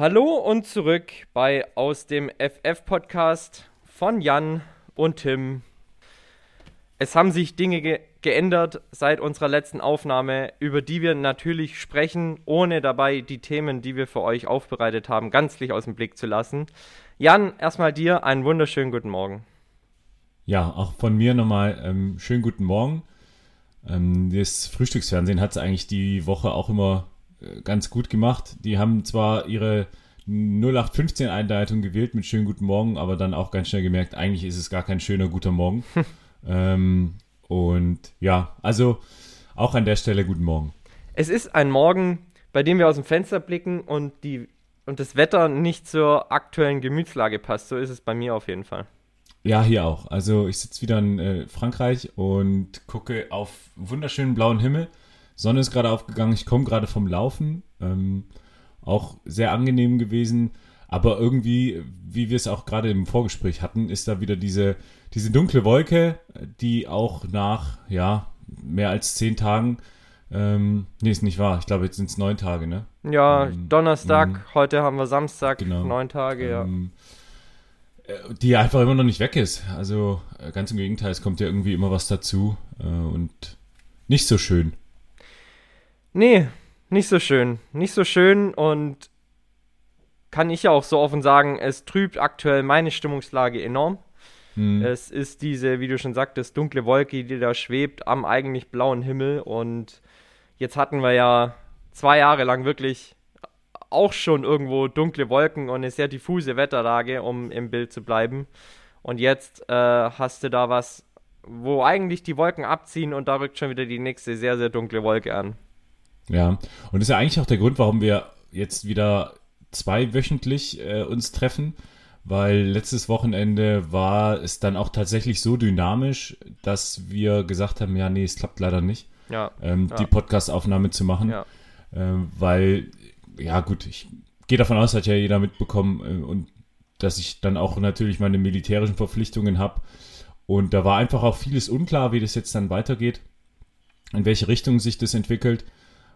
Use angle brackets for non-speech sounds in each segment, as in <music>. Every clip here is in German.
Hallo und zurück bei Aus dem FF Podcast von Jan und Tim. Es haben sich Dinge ge geändert seit unserer letzten Aufnahme, über die wir natürlich sprechen, ohne dabei die Themen, die wir für euch aufbereitet haben, ganzlich aus dem Blick zu lassen. Jan, erstmal dir einen wunderschönen guten Morgen. Ja, auch von mir nochmal ähm, schönen guten Morgen. Ähm, das Frühstücksfernsehen hat es eigentlich die Woche auch immer ganz gut gemacht. Die haben zwar ihre 0815-Einleitung gewählt mit schönen guten Morgen, aber dann auch ganz schnell gemerkt, eigentlich ist es gar kein schöner guter Morgen. <laughs> ähm, und ja, also auch an der Stelle guten Morgen. Es ist ein Morgen, bei dem wir aus dem Fenster blicken und, die, und das Wetter nicht zur aktuellen Gemütslage passt. So ist es bei mir auf jeden Fall. Ja, hier auch. Also ich sitze wieder in äh, Frankreich und gucke auf wunderschönen blauen Himmel. Sonne ist gerade aufgegangen, ich komme gerade vom Laufen. Ähm, auch sehr angenehm gewesen. Aber irgendwie, wie wir es auch gerade im Vorgespräch hatten, ist da wieder diese, diese dunkle Wolke, die auch nach, ja, mehr als zehn Tagen, ähm, nee, ist nicht wahr. Ich glaube, jetzt sind es neun Tage, ne? Ja, ähm, Donnerstag, ähm, heute haben wir Samstag, genau, neun Tage, ja. Ähm, äh, die einfach immer noch nicht weg ist. Also äh, ganz im Gegenteil, es kommt ja irgendwie immer was dazu äh, und nicht so schön. Nee, nicht so schön. Nicht so schön und kann ich ja auch so offen sagen, es trübt aktuell meine Stimmungslage enorm. Mhm. Es ist diese, wie du schon sagtest, dunkle Wolke, die da schwebt am eigentlich blauen Himmel. Und jetzt hatten wir ja zwei Jahre lang wirklich auch schon irgendwo dunkle Wolken und eine sehr diffuse Wetterlage, um im Bild zu bleiben. Und jetzt äh, hast du da was, wo eigentlich die Wolken abziehen und da rückt schon wieder die nächste sehr, sehr dunkle Wolke an. Ja, und das ist ja eigentlich auch der Grund, warum wir jetzt wieder zweiwöchentlich äh, uns treffen, weil letztes Wochenende war es dann auch tatsächlich so dynamisch, dass wir gesagt haben, ja, nee, es klappt leider nicht, ja, ähm, ja. die Podcast-Aufnahme zu machen, ja. ähm, weil, ja gut, ich gehe davon aus, hat ja jeder mitbekommen äh, und dass ich dann auch natürlich meine militärischen Verpflichtungen habe und da war einfach auch vieles unklar, wie das jetzt dann weitergeht, in welche Richtung sich das entwickelt.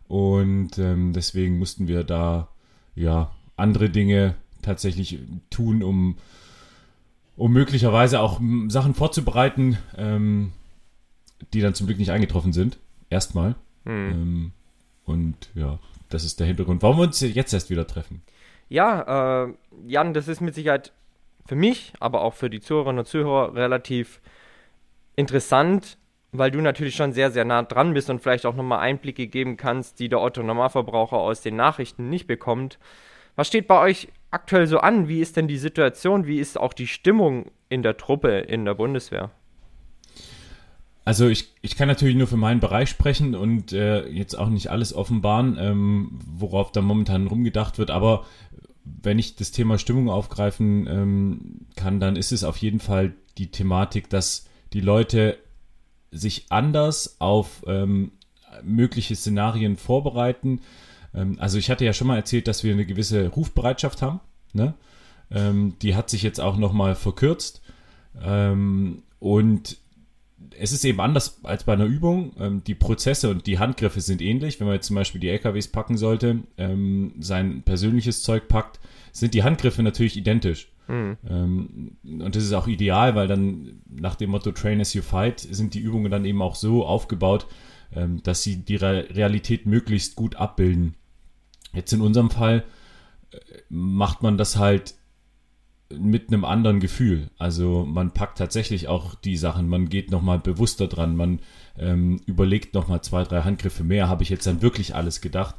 Und ähm, deswegen mussten wir da ja andere Dinge tatsächlich tun, um, um möglicherweise auch Sachen vorzubereiten, ähm, die dann zum Glück nicht eingetroffen sind. Erstmal. Hm. Ähm, und ja, das ist der Hintergrund, warum wir uns jetzt erst wieder treffen. Ja, äh, Jan, das ist mit Sicherheit für mich, aber auch für die Zuhörerinnen und Zuhörer relativ interessant, weil du natürlich schon sehr, sehr nah dran bist und vielleicht auch nochmal Einblicke geben kannst, die der Otto-Normalverbraucher aus den Nachrichten nicht bekommt. Was steht bei euch aktuell so an? Wie ist denn die Situation? Wie ist auch die Stimmung in der Truppe in der Bundeswehr? Also ich, ich kann natürlich nur für meinen Bereich sprechen und äh, jetzt auch nicht alles offenbaren, ähm, worauf da momentan rumgedacht wird, aber wenn ich das Thema Stimmung aufgreifen ähm, kann, dann ist es auf jeden Fall die Thematik, dass die Leute sich anders auf ähm, mögliche Szenarien vorbereiten. Ähm, also ich hatte ja schon mal erzählt, dass wir eine gewisse Rufbereitschaft haben. Ne? Ähm, die hat sich jetzt auch nochmal verkürzt. Ähm, und es ist eben anders als bei einer Übung. Ähm, die Prozesse und die Handgriffe sind ähnlich. Wenn man jetzt zum Beispiel die LKWs packen sollte, ähm, sein persönliches Zeug packt, sind die Handgriffe natürlich identisch. Mhm. Ähm, und das ist auch ideal, weil dann nach dem Motto Train as you fight sind die Übungen dann eben auch so aufgebaut, ähm, dass sie die Re Realität möglichst gut abbilden. Jetzt in unserem Fall äh, macht man das halt mit einem anderen Gefühl. Also man packt tatsächlich auch die Sachen, man geht nochmal bewusster dran, man ähm, überlegt nochmal zwei, drei Handgriffe mehr. Habe ich jetzt dann wirklich alles gedacht?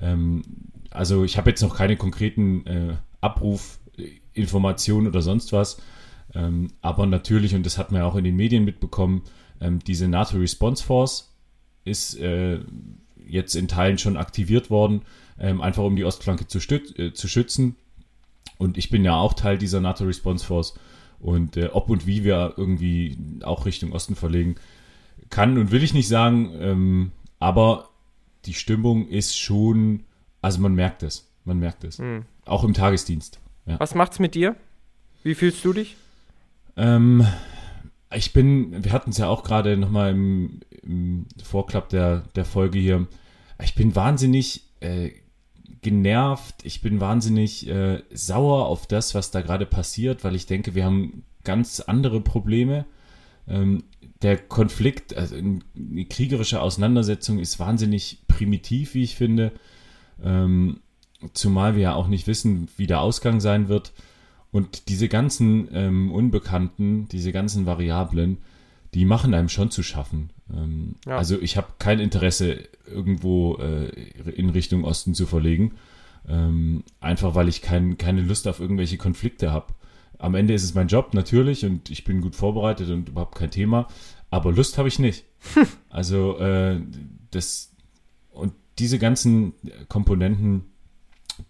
Ähm, also ich habe jetzt noch keine konkreten äh, Abrufinformationen oder sonst was. Ähm, aber natürlich, und das hat man ja auch in den Medien mitbekommen, ähm, diese NATO Response Force ist äh, jetzt in Teilen schon aktiviert worden, ähm, einfach um die Ostflanke zu, äh, zu schützen. Und ich bin ja auch Teil dieser NATO Response Force. Und äh, ob und wie wir irgendwie auch Richtung Osten verlegen, kann und will ich nicht sagen. Ähm, aber die Stimmung ist schon, also man merkt es. Man merkt es. Mhm. Auch im Tagesdienst. Ja. Was macht's mit dir? Wie fühlst du dich? Ähm, ich bin, wir hatten es ja auch gerade nochmal im, im Vorklapp der, der Folge hier. Ich bin wahnsinnig äh, genervt, ich bin wahnsinnig äh, sauer auf das, was da gerade passiert, weil ich denke, wir haben ganz andere Probleme. Ähm, der Konflikt, also eine kriegerische Auseinandersetzung ist wahnsinnig primitiv, wie ich finde. Ähm, zumal wir ja auch nicht wissen, wie der Ausgang sein wird. Und diese ganzen ähm, Unbekannten, diese ganzen Variablen, die machen einem schon zu schaffen. Ähm, ja. Also ich habe kein Interesse, irgendwo äh, in Richtung Osten zu verlegen. Ähm, einfach weil ich kein, keine Lust auf irgendwelche Konflikte habe. Am Ende ist es mein Job natürlich und ich bin gut vorbereitet und überhaupt kein Thema. Aber Lust habe ich nicht. <laughs> also äh, das und diese ganzen Komponenten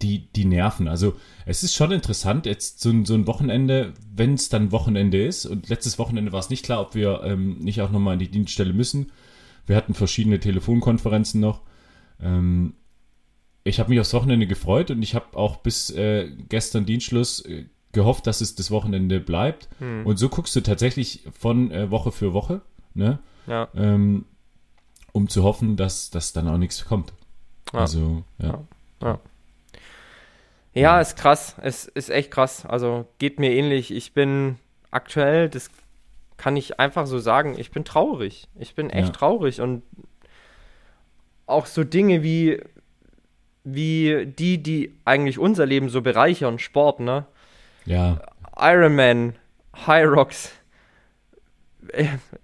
die, die nerven. Also es ist schon interessant, jetzt so, so ein Wochenende, wenn es dann Wochenende ist, und letztes Wochenende war es nicht klar, ob wir ähm, nicht auch nochmal in die Dienststelle müssen. Wir hatten verschiedene Telefonkonferenzen noch. Ähm, ich habe mich aufs Wochenende gefreut und ich habe auch bis äh, gestern Dienstschluss äh, gehofft, dass es das Wochenende bleibt. Hm. Und so guckst du tatsächlich von äh, Woche für Woche, ne? Ja. Ähm, um zu hoffen, dass, dass dann auch nichts kommt. Ja. Also, ja. ja. Ja, ist krass. Es ist echt krass. Also geht mir ähnlich. Ich bin aktuell, das kann ich einfach so sagen, ich bin traurig. Ich bin echt ja. traurig und auch so Dinge wie wie die, die eigentlich unser Leben so bereichern, Sport, ne? Ja. Ironman, High Rocks.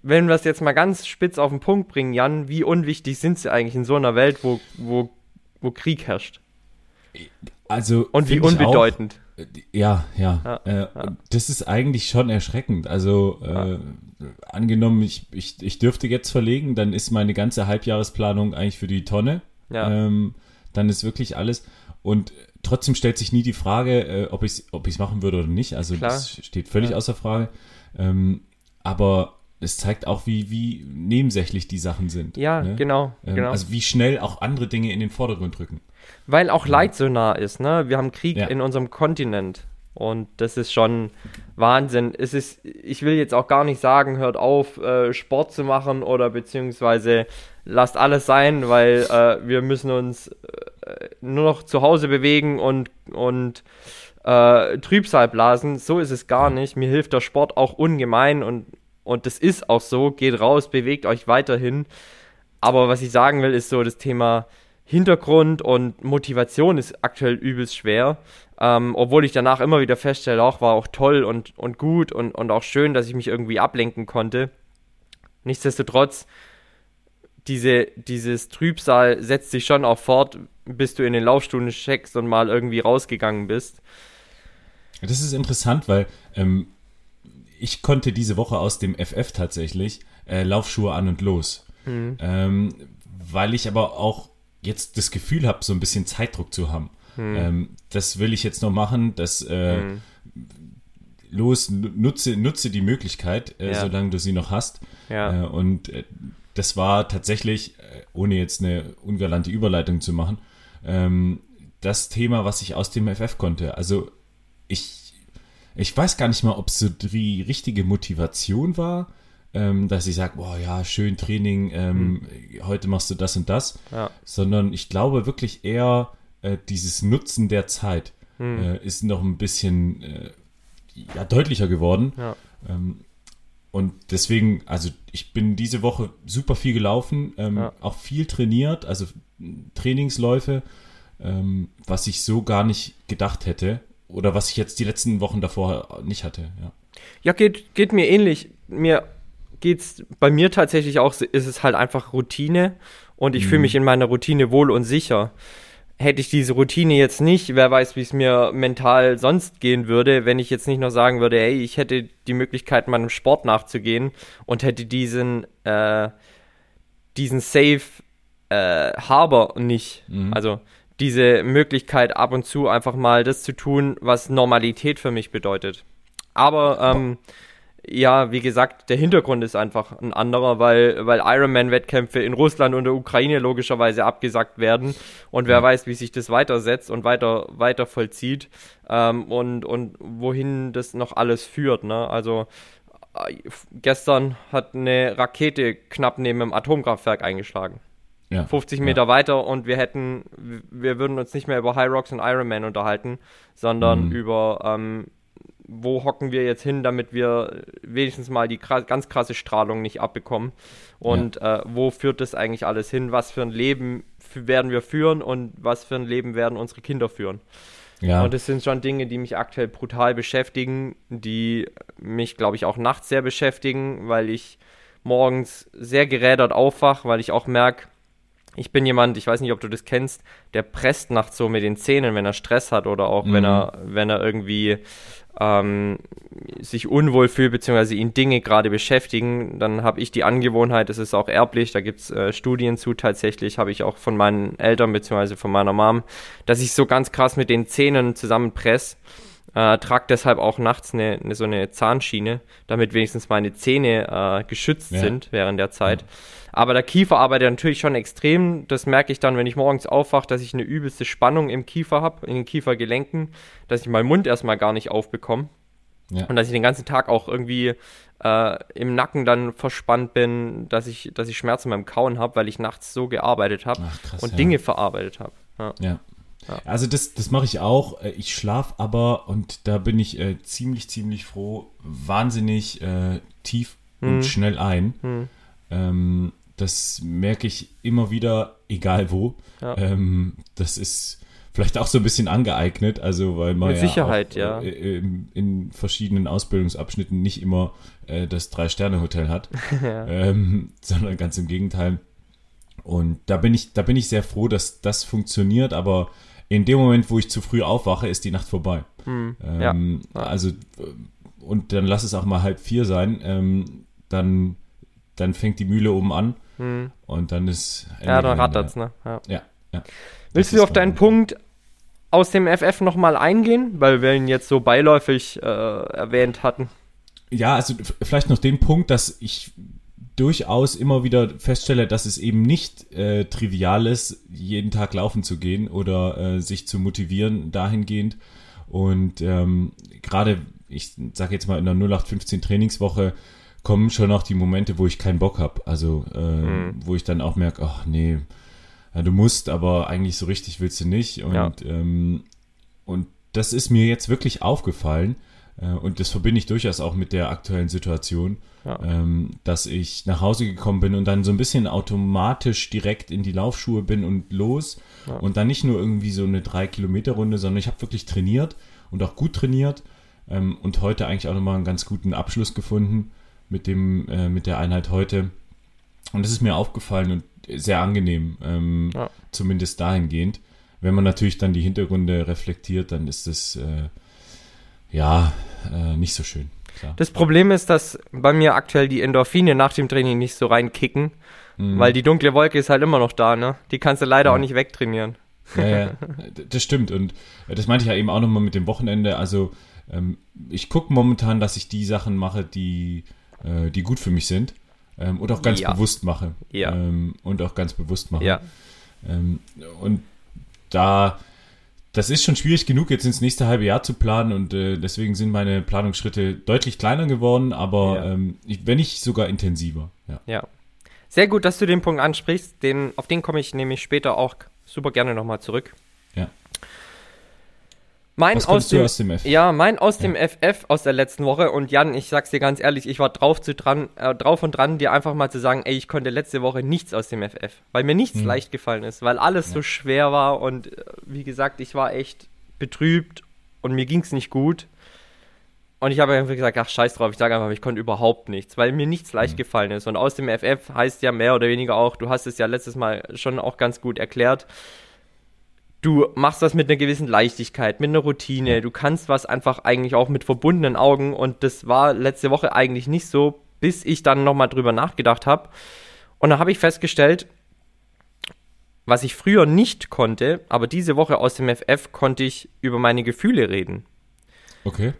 Wenn wir es jetzt mal ganz spitz auf den Punkt bringen, Jan, wie unwichtig sind sie eigentlich in so einer Welt, wo, wo, wo Krieg herrscht? Also und wie unbedeutend. Auch, äh, ja, ja. ja, äh, ja. Das ist eigentlich schon erschreckend. Also äh, angenommen, ich, ich, ich dürfte jetzt verlegen, dann ist meine ganze Halbjahresplanung eigentlich für die Tonne. Ja. Ähm, dann ist wirklich alles. Und trotzdem stellt sich nie die Frage, äh, ob ich es ob machen würde oder nicht. Also Klar. das steht völlig außer Frage. Ähm, aber es zeigt auch, wie, wie nebensächlich die Sachen sind. Ja, ne? genau, ähm, genau. Also wie schnell auch andere Dinge in den Vordergrund rücken. Weil auch Leid so nah ist, ne? Wir haben Krieg ja. in unserem Kontinent. Und das ist schon Wahnsinn. Es ist, ich will jetzt auch gar nicht sagen, hört auf, äh, Sport zu machen oder beziehungsweise lasst alles sein, weil äh, wir müssen uns äh, nur noch zu Hause bewegen und, und äh, Trübsal blasen. So ist es gar nicht. Mir hilft der Sport auch ungemein und, und das ist auch so. Geht raus, bewegt euch weiterhin. Aber was ich sagen will, ist so das Thema Hintergrund und Motivation ist aktuell übelst schwer. Ähm, obwohl ich danach immer wieder feststelle, auch war auch toll und, und gut und, und auch schön, dass ich mich irgendwie ablenken konnte. Nichtsdestotrotz, diese, dieses Trübsal setzt sich schon auch fort, bis du in den Laufstunden checkst und mal irgendwie rausgegangen bist. Das ist interessant, weil ähm, ich konnte diese Woche aus dem FF tatsächlich äh, Laufschuhe an und los. Mhm. Ähm, weil ich aber auch jetzt das Gefühl habe, so ein bisschen Zeitdruck zu haben. Hm. Ähm, das will ich jetzt noch machen, das äh, hm. los, nutze, nutze die Möglichkeit, äh, ja. solange du sie noch hast. Ja. Äh, und äh, das war tatsächlich, äh, ohne jetzt eine ungalante Überleitung zu machen, ähm, das Thema, was ich aus dem FF konnte. Also ich, ich weiß gar nicht mal, ob es so die richtige Motivation war, ähm, dass ich sage, boah, ja, schön Training, ähm, hm. heute machst du das und das, ja. sondern ich glaube wirklich eher, äh, dieses Nutzen der Zeit hm. äh, ist noch ein bisschen äh, ja, deutlicher geworden. Ja. Ähm, und deswegen, also ich bin diese Woche super viel gelaufen, ähm, Ja. auch viel trainiert, also Trainingsläufe, ähm, was ich so gar nicht gedacht hätte oder was ich jetzt die letzten Wochen davor nicht hatte. Ja. Ja, geht, geht mir ähnlich. Mir geht's bei mir tatsächlich auch, ist es halt einfach Routine und ich fühle mich in meiner Routine wohl und sicher. Hätte ich diese Routine jetzt nicht, wer weiß, wie es mir mental sonst gehen würde, wenn ich jetzt nicht noch sagen würde, hey, ich hätte die Möglichkeit, meinem Sport nachzugehen und hätte diesen, äh, diesen Safe äh, Harbor nicht. Also diese Möglichkeit, ab und zu einfach mal das zu tun, was Normalität für mich bedeutet. Aber ähm, ja, wie gesagt, der Hintergrund ist einfach ein anderer, weil, weil Ironman-Wettkämpfe in Russland und der Ukraine logischerweise abgesagt werden. Und wer weiß, wie sich das weitersetzt und weiter, weiter vollzieht ähm, und, und wohin das noch alles führt. Ne? Also äh, gestern hat eine Rakete knapp neben dem Atomkraftwerk eingeschlagen. Ja. 50 Meter weiter und wir hätten, wir würden uns nicht mehr über High Rocks und Ironman unterhalten, sondern Mhm. über, ähm, wo hocken wir jetzt hin, damit wir wenigstens mal die kra ganz krasse Strahlung nicht abbekommen. Und äh, wo führt das eigentlich alles hin? Was für ein Leben werden wir führen und was für ein Leben werden unsere Kinder führen? Ja. Und das sind schon Dinge, die mich aktuell brutal beschäftigen, die mich, glaube ich, auch nachts sehr beschäftigen, weil ich morgens sehr gerädert aufwach, weil ich auch merke, ich bin jemand, ich weiß nicht, ob du das kennst, der presst nachts so mit den Zähnen, wenn er Stress hat oder auch wenn Mhm. er, wenn er irgendwie ähm, sich unwohl fühlt, beziehungsweise ihn Dinge gerade beschäftigen, dann habe ich die Angewohnheit, das ist auch erblich, da gibt's äh, Studien zu tatsächlich, habe ich auch von meinen Eltern beziehungsweise von meiner Mom, dass ich so ganz krass mit den Zähnen zusammenpress. Äh, trage deshalb auch nachts eine, eine, so eine Zahnschiene, damit wenigstens meine Zähne äh, geschützt Ja. sind während der Zeit. Aber der Kiefer arbeitet natürlich schon extrem. Das merke ich dann, wenn ich morgens aufwache, dass ich eine übelste Spannung im Kiefer habe, in den Kiefergelenken, dass ich meinen Mund erstmal gar nicht aufbekomme. ja. Und dass ich den ganzen Tag auch irgendwie äh, im Nacken dann verspannt bin, dass ich, dass ich Schmerzen beim Kauen habe, weil ich nachts so gearbeitet habe und ja. Dinge verarbeitet habe. Ja. Ja. Also das, das mache ich auch. Äh, Ich schlafe aber, und da bin ich äh, ziemlich, ziemlich froh, wahnsinnig äh, tief Hm. und schnell ein. Ähm, das merke ich immer wieder, egal wo. Ja. Ähm, das ist vielleicht auch so ein bisschen angeeignet, also weil man Mit ja Sicherheit, auch, ja. äh, in, in verschiedenen Ausbildungsabschnitten nicht immer äh, das Drei-Sterne-Hotel hat, <laughs> ähm, sondern ganz im Gegenteil. Und da bin ich, da bin ich sehr froh, dass das funktioniert, aber in dem Moment, wo ich zu früh aufwache, ist die Nacht vorbei. Hm. Ähm, Ja. Also, und dann lass es auch mal halb vier sein, ähm, dann, dann fängt die Mühle oben an Hm. und dann ist. Ende Ja, dann rattert's, ne? Ja. Ja, ja. Willst Das du auf deinen Punkt aus dem FF nochmal eingehen, weil wir ihn jetzt so beiläufig äh, erwähnt hatten? Ja, also vielleicht noch den Punkt, dass ich durchaus immer wieder feststelle, dass es eben nicht äh, trivial ist, jeden Tag laufen zu gehen oder äh, sich zu motivieren dahingehend. Und ähm, gerade, ich sage jetzt mal in der 0815 Trainingswoche, kommen schon auch die Momente, wo ich keinen Bock habe. Also äh, wo ich dann auch merke, ach nee, ja, du musst, aber eigentlich so richtig willst du nicht. Und, Ja. ähm, und das ist mir jetzt wirklich aufgefallen. Äh, und das verbinde ich durchaus auch mit der aktuellen Situation, Ja. ähm, dass ich nach Hause gekommen bin und dann so ein bisschen automatisch direkt in die Laufschuhe bin und los. Und dann nicht nur irgendwie so eine 3-Kilometer-Runde, sondern ich habe wirklich trainiert und auch gut trainiert. Ähm, und heute eigentlich auch nochmal einen ganz guten Abschluss gefunden mit, dem, äh, mit der Einheit heute. Und das ist mir aufgefallen und sehr angenehm, ähm, Ja. zumindest dahingehend. Wenn man natürlich dann die Hintergründe reflektiert, dann ist das äh, ja äh, nicht so schön. Klar. Das Problem ist, dass bei mir aktuell die Endorphine nach dem Training nicht so reinkicken, Mhm. weil die dunkle Wolke ist halt immer noch da, ne? Die kannst du leider Ja. auch nicht wegtrainieren. Ja, ja, <laughs> das stimmt. Und äh, das meinte ich ja eben auch nochmal mit dem Wochenende. Also ähm, ich gucke momentan, dass ich die Sachen mache, die, äh, die gut für mich sind. Ähm, und auch ganz Ja. bewusst mache. Ja. Ähm, und auch ganz bewusst mache. Ja. Ähm, und da, das ist schon schwierig genug, jetzt ins nächste halbe Jahr zu planen und äh, deswegen sind meine Planungsschritte deutlich kleiner geworden, aber ähm, ich, wenn nicht sogar intensiver. Ja. Ja. Sehr gut, dass du den Punkt ansprichst. Den, auf den komme ich nämlich später auch super gerne nochmal zurück. Mein Was aus, dem, aus dem FF? Ja, mein aus ja. dem FF aus der letzten Woche. Und Jan, ich sag's dir ganz ehrlich, ich war drauf, zu dran, äh, drauf und dran, dir einfach mal zu sagen, ey, ich konnte letzte Woche nichts aus dem FF. Weil mir nichts hm. leicht gefallen ist, weil alles ja. so schwer war. Und äh, wie gesagt, ich war echt betrübt und mir ging's nicht gut. Und ich habe einfach gesagt, ach scheiß drauf, ich sage einfach, ich konnte überhaupt nichts, weil mir nichts leicht mhm. gefallen ist. Und aus dem FF heißt ja mehr oder weniger auch, du hast es ja letztes Mal schon auch ganz gut erklärt, du machst das mit einer gewissen Leichtigkeit, mit einer Routine, du kannst was einfach eigentlich auch mit verbundenen Augen und das war letzte Woche eigentlich nicht so, bis ich dann nochmal drüber nachgedacht habe. Und da habe ich festgestellt, was ich früher nicht konnte, aber diese Woche aus dem FF konnte ich über meine Gefühle reden. Okay.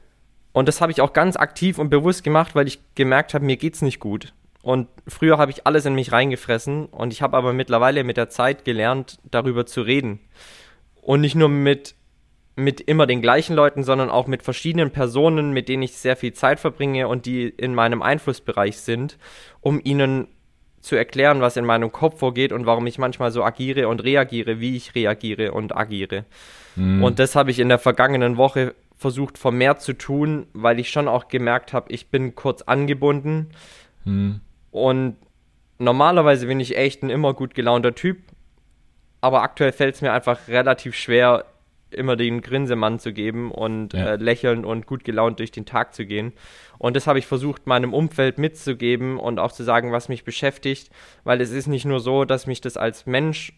Und das habe ich auch ganz aktiv und bewusst gemacht, weil ich gemerkt habe, mir geht's nicht gut. Und früher habe ich alles in mich reingefressen und ich habe aber mittlerweile mit der Zeit gelernt, darüber zu reden. Und nicht nur mit, mit immer den gleichen Leuten, sondern auch mit verschiedenen Personen, mit denen ich sehr viel Zeit verbringe und die in meinem Einflussbereich sind, um ihnen zu erklären, was in meinem Kopf vorgeht und warum ich manchmal so agiere und reagiere, wie ich reagiere und agiere. Mhm. Und das habe ich in der vergangenen Woche versucht vermehrt zu tun, weil ich schon auch gemerkt habe, ich bin kurz angebunden. Hm. Und normalerweise bin ich echt ein immer gut gelaunter Typ. Aber aktuell fällt es mir einfach relativ schwer, immer den Grinsemann zu geben und ja. äh, lächeln und gut gelaunt durch den Tag zu gehen. Und das habe ich versucht, meinem Umfeld mitzugeben und auch zu sagen, was mich beschäftigt, weil es ist nicht nur so, dass mich das als Mensch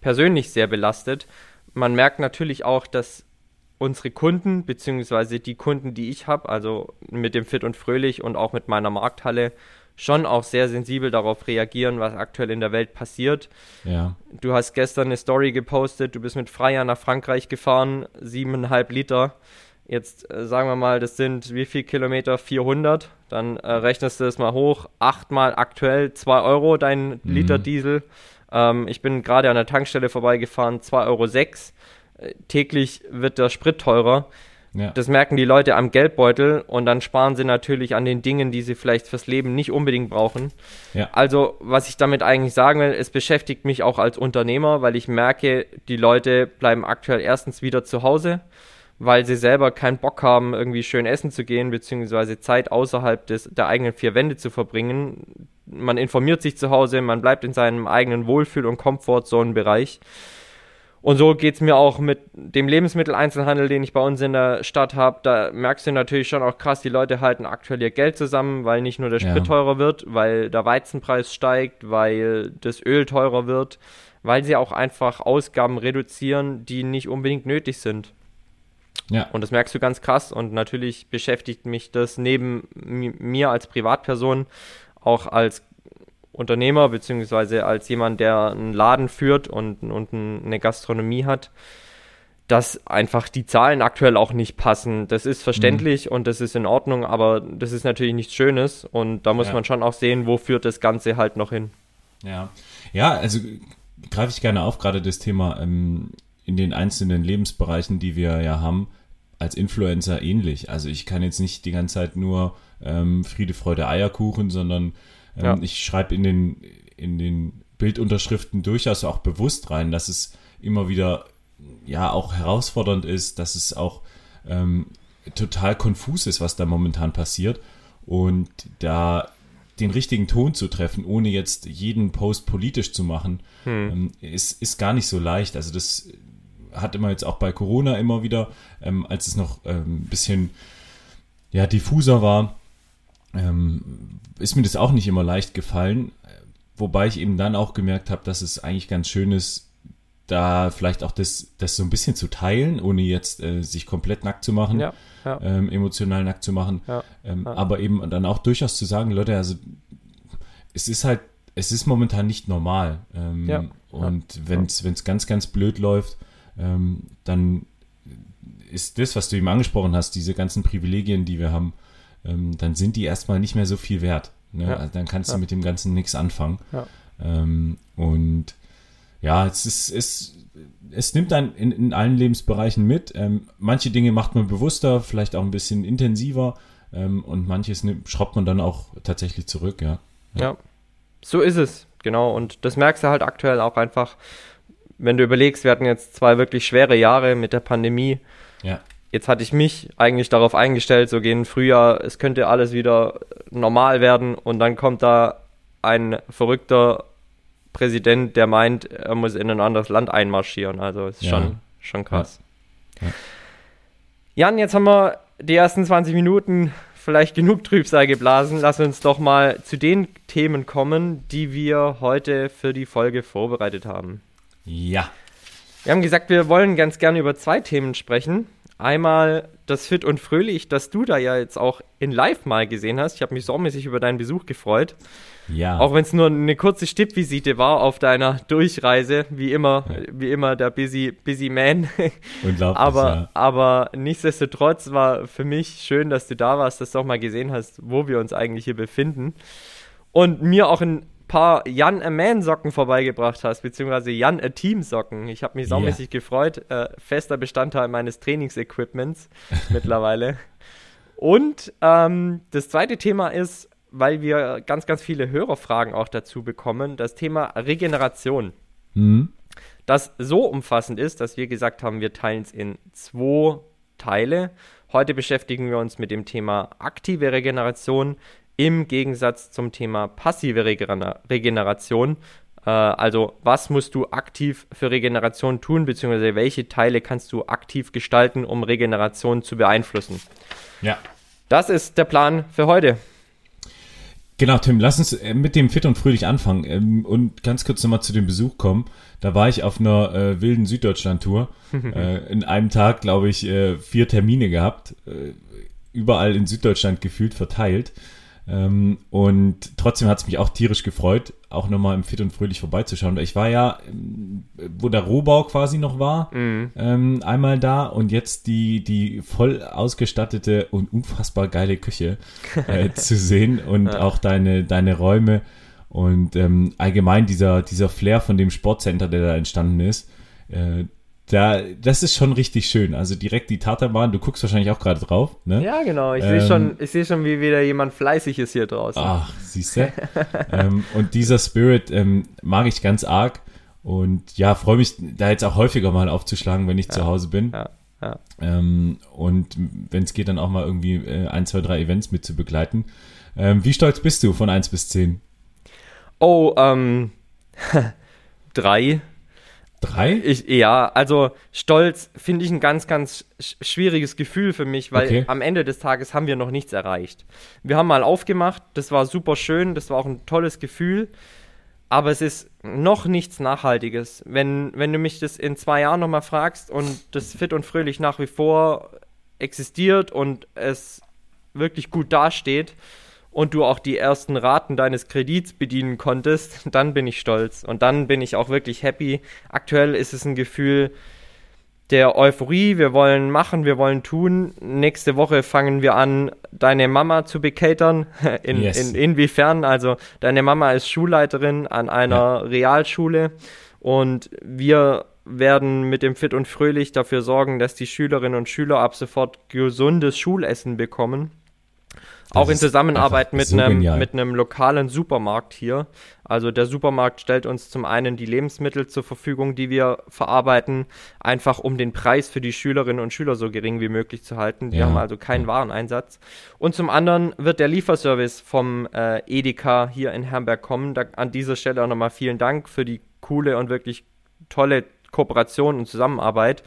persönlich sehr belastet. Man merkt natürlich auch, dass unsere Kunden, beziehungsweise die Kunden, die ich habe, also mit dem Fit und Fröhlich und auch mit meiner Markthalle, schon auch sehr sensibel darauf reagieren, was aktuell in der Welt passiert. Ja. Du hast gestern eine Story gepostet, du bist mit Freier nach Frankreich gefahren, siebeneinhalb Liter. Jetzt äh, sagen wir mal, das sind wie viel Kilometer? 400. Dann äh, rechnest du das mal hoch. Achtmal aktuell 2 Euro dein mhm. Liter Diesel. Ähm, ich bin gerade an der Tankstelle vorbeigefahren, 2,06 Euro täglich wird der Sprit teurer. Ja. Das merken die Leute am Geldbeutel und dann sparen sie natürlich an den Dingen, die sie vielleicht fürs Leben nicht unbedingt brauchen. Ja. Also, was ich damit eigentlich sagen will, es beschäftigt mich auch als Unternehmer, weil ich merke, die Leute bleiben aktuell erstens wieder zu Hause, weil sie selber keinen Bock haben, irgendwie schön essen zu gehen, beziehungsweise Zeit außerhalb des, der eigenen vier Wände zu verbringen. Man informiert sich zu Hause, man bleibt in seinem eigenen Wohlfühl- und Komfortzonenbereich. bereich und so geht es mir auch mit dem Lebensmitteleinzelhandel, den ich bei uns in der Stadt habe. Da merkst du natürlich schon auch krass, die Leute halten aktuell ihr Geld zusammen, weil nicht nur der Sprit ja. teurer wird, weil der Weizenpreis steigt, weil das Öl teurer wird, weil sie auch einfach Ausgaben reduzieren, die nicht unbedingt nötig sind. Ja. Und das merkst du ganz krass und natürlich beschäftigt mich das neben mir als Privatperson auch als Unternehmer, beziehungsweise als jemand, der einen Laden führt und, und eine Gastronomie hat, dass einfach die Zahlen aktuell auch nicht passen. Das ist verständlich mhm. und das ist in Ordnung, aber das ist natürlich nichts Schönes und da muss ja. man schon auch sehen, wo führt das Ganze halt noch hin. Ja, ja, also greife ich gerne auf, gerade das Thema ähm, in den einzelnen Lebensbereichen, die wir ja haben, als Influencer ähnlich. Also ich kann jetzt nicht die ganze Zeit nur ähm, Friede, Freude, Eierkuchen, sondern ähm, ja. Ich schreibe in den, in den Bildunterschriften durchaus auch bewusst rein, dass es immer wieder ja auch herausfordernd ist, dass es auch ähm, total konfus ist, was da momentan passiert. Und da den richtigen Ton zu treffen, ohne jetzt jeden Post politisch zu machen, hm. ähm, ist, ist gar nicht so leicht. Also das hat immer jetzt auch bei Corona immer wieder, ähm, als es noch ein ähm, bisschen ja, diffuser war, ähm, ist mir das auch nicht immer leicht gefallen. Wobei ich eben dann auch gemerkt habe, dass es eigentlich ganz schön ist, da vielleicht auch das, das so ein bisschen zu teilen, ohne jetzt äh, sich komplett nackt zu machen, ja, ja. Ähm, emotional nackt zu machen. Ja, ähm, aber eben dann auch durchaus zu sagen, Leute, also es ist halt, es ist momentan nicht normal. Ähm, und wenn es ganz, ganz blöd läuft, ähm, dann ist das, was du eben angesprochen hast, diese ganzen Privilegien, die wir haben, ähm, dann sind die erstmal nicht mehr so viel wert. Ne? Ja. Also dann kannst du mit dem Ganzen nichts anfangen. Ähm, und ja, es ist, es, es nimmt dann in, in allen Lebensbereichen mit. Ähm, manche Dinge macht man bewusster, vielleicht auch ein bisschen intensiver ähm, und manches nimmt, schraubt man dann auch tatsächlich zurück, ja. ja. Ja, so ist es, genau. Und das merkst du halt aktuell auch einfach, wenn du überlegst, wir hatten jetzt zwei wirklich schwere Jahre mit der Pandemie Ja. Jetzt hatte ich mich eigentlich darauf eingestellt, so gegen Frühjahr, es könnte alles wieder normal werden und dann kommt da ein verrückter Präsident, der meint, er muss in ein anderes Land einmarschieren. Also ist ja. schon, schon krass. Ja. Ja. Jan, jetzt haben wir die ersten 20 Minuten vielleicht genug Trübsal geblasen. Lass uns doch mal zu den Themen kommen, die wir heute für die Folge vorbereitet haben. Ja. Wir haben gesagt, wir wollen ganz gerne über zwei Themen sprechen. Einmal das Fit und Fröhlich, das du da ja jetzt auch in Live mal gesehen hast. Ich habe mich saumäßig über deinen Besuch gefreut. Ja. Auch wenn es nur eine kurze Stippvisite war auf deiner Durchreise, wie immer, ja. wie immer der Busy, Busy Man. <laughs> Unglaublich. aber, ja. aber nichtsdestotrotz war für mich schön, dass du da warst, dass du auch mal gesehen hast, wo wir uns eigentlich hier befinden. Und mir auch ein paar Jan a Man Socken vorbeigebracht hast, beziehungsweise Jan a Team Socken. Ich habe mich saumäßig yeah. gefreut. Äh, fester Bestandteil meines Trainingsequipments <laughs> mittlerweile. Und ähm, das zweite Thema ist, weil wir ganz, ganz viele Hörerfragen auch dazu bekommen, das Thema Regeneration. Mhm. Das so umfassend ist, dass wir gesagt haben, wir teilen es in zwei Teile. Heute beschäftigen wir uns mit dem Thema aktive Regeneration im Gegensatz zum Thema passive Regeneration. Äh, also was musst du aktiv für Regeneration tun, beziehungsweise welche Teile kannst du aktiv gestalten, um Regeneration zu beeinflussen. Ja. Das ist der Plan für heute. Genau, Tim, lass uns äh, mit dem Fit und Fröhlich anfangen ähm, und ganz kurz nochmal zu dem Besuch kommen. Da war ich auf einer äh, wilden Süddeutschland-Tour. <laughs> äh, in einem Tag, glaube ich, äh, vier Termine gehabt. Äh, überall in Süddeutschland gefühlt verteilt. Ähm, und trotzdem hat es mich auch tierisch gefreut, auch nochmal im Fit und Fröhlich vorbeizuschauen. Ich war ja, ähm, wo der Rohbau quasi noch war, mhm. ähm, einmal da und jetzt die, die voll ausgestattete und unfassbar geile Küche äh, <laughs> zu sehen und ja. auch deine, deine Räume und ähm, allgemein dieser, dieser Flair von dem Sportcenter, der da entstanden ist. Äh, da, das ist schon richtig schön. Also direkt die Taterbahn, du guckst wahrscheinlich auch gerade drauf, ne? Ja, genau. Ich ähm, sehe schon, ich sehe schon, wie wieder jemand fleißig ist hier draußen. Ach, siehst du? <laughs> ähm, und dieser Spirit ähm, mag ich ganz arg. Und ja, freue mich, da jetzt auch häufiger mal aufzuschlagen, wenn ich ja, zu Hause bin. Ja, ja. Ähm, und wenn es geht, dann auch mal irgendwie äh, ein, zwei, drei Events mit zu begleiten. Ähm, wie stolz bist du von 1 bis 10? Oh, ähm, <laughs> drei. Drei? Ich, ja, also Stolz finde ich ein ganz, ganz schwieriges Gefühl für mich, weil okay. am Ende des Tages haben wir noch nichts erreicht. Wir haben mal aufgemacht, das war super schön, das war auch ein tolles Gefühl, aber es ist noch nichts Nachhaltiges. Wenn, wenn du mich das in zwei Jahren nochmal fragst und das fit und fröhlich nach wie vor existiert und es wirklich gut dasteht, und du auch die ersten Raten deines Kredits bedienen konntest, dann bin ich stolz und dann bin ich auch wirklich happy. Aktuell ist es ein Gefühl der Euphorie, wir wollen machen, wir wollen tun. Nächste Woche fangen wir an, deine Mama zu bekatern. <laughs> In, yes. in, inwiefern? Also deine Mama ist Schulleiterin an einer ja. Realschule und wir werden mit dem Fit und Fröhlich dafür sorgen, dass die Schülerinnen und Schüler ab sofort gesundes Schulessen bekommen. Auch in Zusammenarbeit mit, so einem, mit einem lokalen Supermarkt hier. Also der Supermarkt stellt uns zum einen die Lebensmittel zur Verfügung, die wir verarbeiten, einfach um den Preis für die Schülerinnen und Schüler so gering wie möglich zu halten. Wir ja. haben also keinen Wareneinsatz. Und zum anderen wird der Lieferservice vom äh, Edeka hier in Herberg kommen. Da, an dieser Stelle auch nochmal vielen Dank für die coole und wirklich tolle Kooperation und Zusammenarbeit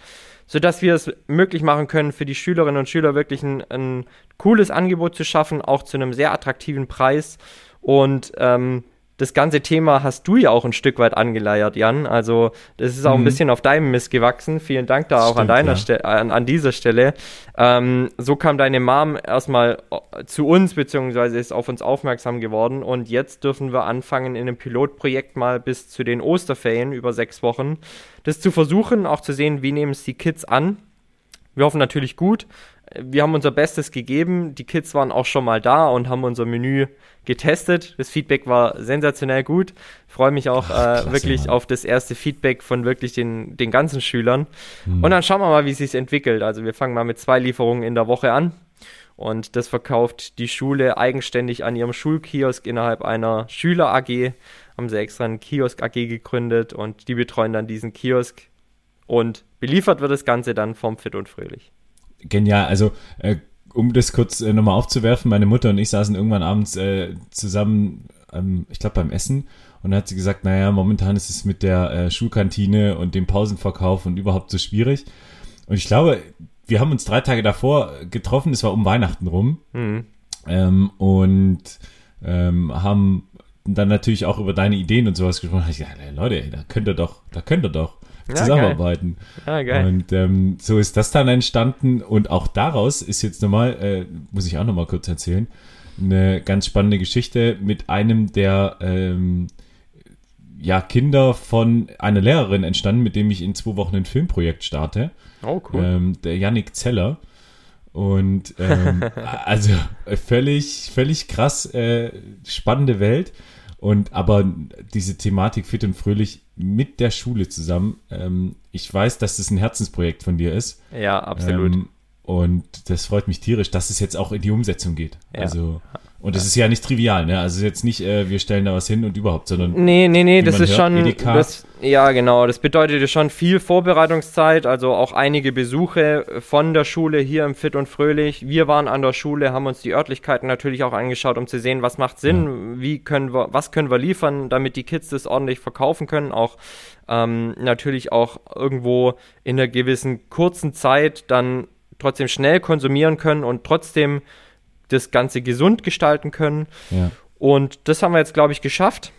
sodass wir es möglich machen können, für die Schülerinnen und Schüler wirklich ein, ein cooles Angebot zu schaffen, auch zu einem sehr attraktiven Preis. Und ähm, das ganze Thema hast du ja auch ein Stück weit angeleiert, Jan. Also das ist auch mhm. ein bisschen auf deinem Mist gewachsen. Vielen Dank da auch Stimmt, an deiner ja. Stelle, an, an, dieser Stelle. Ähm, so kam deine Mom erstmal äh, zu uns, beziehungsweise ist auf uns aufmerksam geworden. Und jetzt dürfen wir anfangen, in einem Pilotprojekt mal bis zu den Osterferien über sechs Wochen das zu versuchen, auch zu sehen, wie nehmen es die Kids an. Wir hoffen natürlich gut wir haben unser Bestes gegeben. Die Kids waren auch schon mal da und haben unser Menü getestet. Das Feedback war sensationell gut. Ich freue mich auch Ach, äh, wirklich Mann. auf das erste Feedback von wirklich den, den ganzen Schülern. Hm. Und dann schauen wir mal, wie es sich entwickelt. Also wir fangen mal mit zwei Lieferungen in der Woche an. Und das verkauft die Schule eigenständig an ihrem Schulkiosk innerhalb einer Schüler AG. Haben sie extra einen Kiosk AG gegründet und die betreuen dann diesen Kiosk. Und beliefert wird das Ganze dann vom Fit und Fröhlich. Genial. Also, äh, um das kurz äh, nochmal aufzuwerfen, meine Mutter und ich saßen irgendwann abends äh, zusammen, ähm, ich glaube beim Essen, und dann hat sie gesagt, naja, momentan ist es mit der äh, Schulkantine und dem Pausenverkauf und überhaupt so schwierig. Und ich glaube, wir haben uns drei Tage davor getroffen, es war um Weihnachten rum, mhm. ähm, und ähm, haben dann natürlich auch über deine Ideen und sowas gesprochen. Ich dachte, Leute, da könnt ihr doch, da könnt ihr doch ja, zusammenarbeiten. Geil. Ja, geil. Und ähm, so ist das dann entstanden und auch daraus ist jetzt nochmal, äh, muss ich auch nochmal kurz erzählen, eine ganz spannende Geschichte mit einem der ähm, ja, Kinder von einer Lehrerin entstanden, mit dem ich in zwei Wochen ein Filmprojekt starte. Oh, cool. Ähm, der Yannick Zeller. Und ähm, <laughs> also völlig, völlig krass äh, spannende Welt. Und aber diese Thematik fit und fröhlich mit der Schule zusammen. Ähm, ich weiß, dass das ein Herzensprojekt von dir ist. Ja, absolut. Ähm, und das freut mich tierisch, dass es jetzt auch in die Umsetzung geht. Ja. Also und das ist ja nicht trivial, ne? Also jetzt nicht, äh, wir stellen da was hin und überhaupt, sondern. Nee, nee, nee, das ist hört, schon. Das, ja, genau. Das bedeutet schon viel Vorbereitungszeit, also auch einige Besuche von der Schule hier im Fit und Fröhlich. Wir waren an der Schule, haben uns die Örtlichkeiten natürlich auch angeschaut, um zu sehen, was macht Sinn, ja. wie können wir, was können wir liefern, damit die Kids das ordentlich verkaufen können. Auch ähm, natürlich auch irgendwo in einer gewissen kurzen Zeit dann trotzdem schnell konsumieren können und trotzdem das Ganze gesund gestalten können. Ja. Und das haben wir jetzt, glaube ich, geschafft.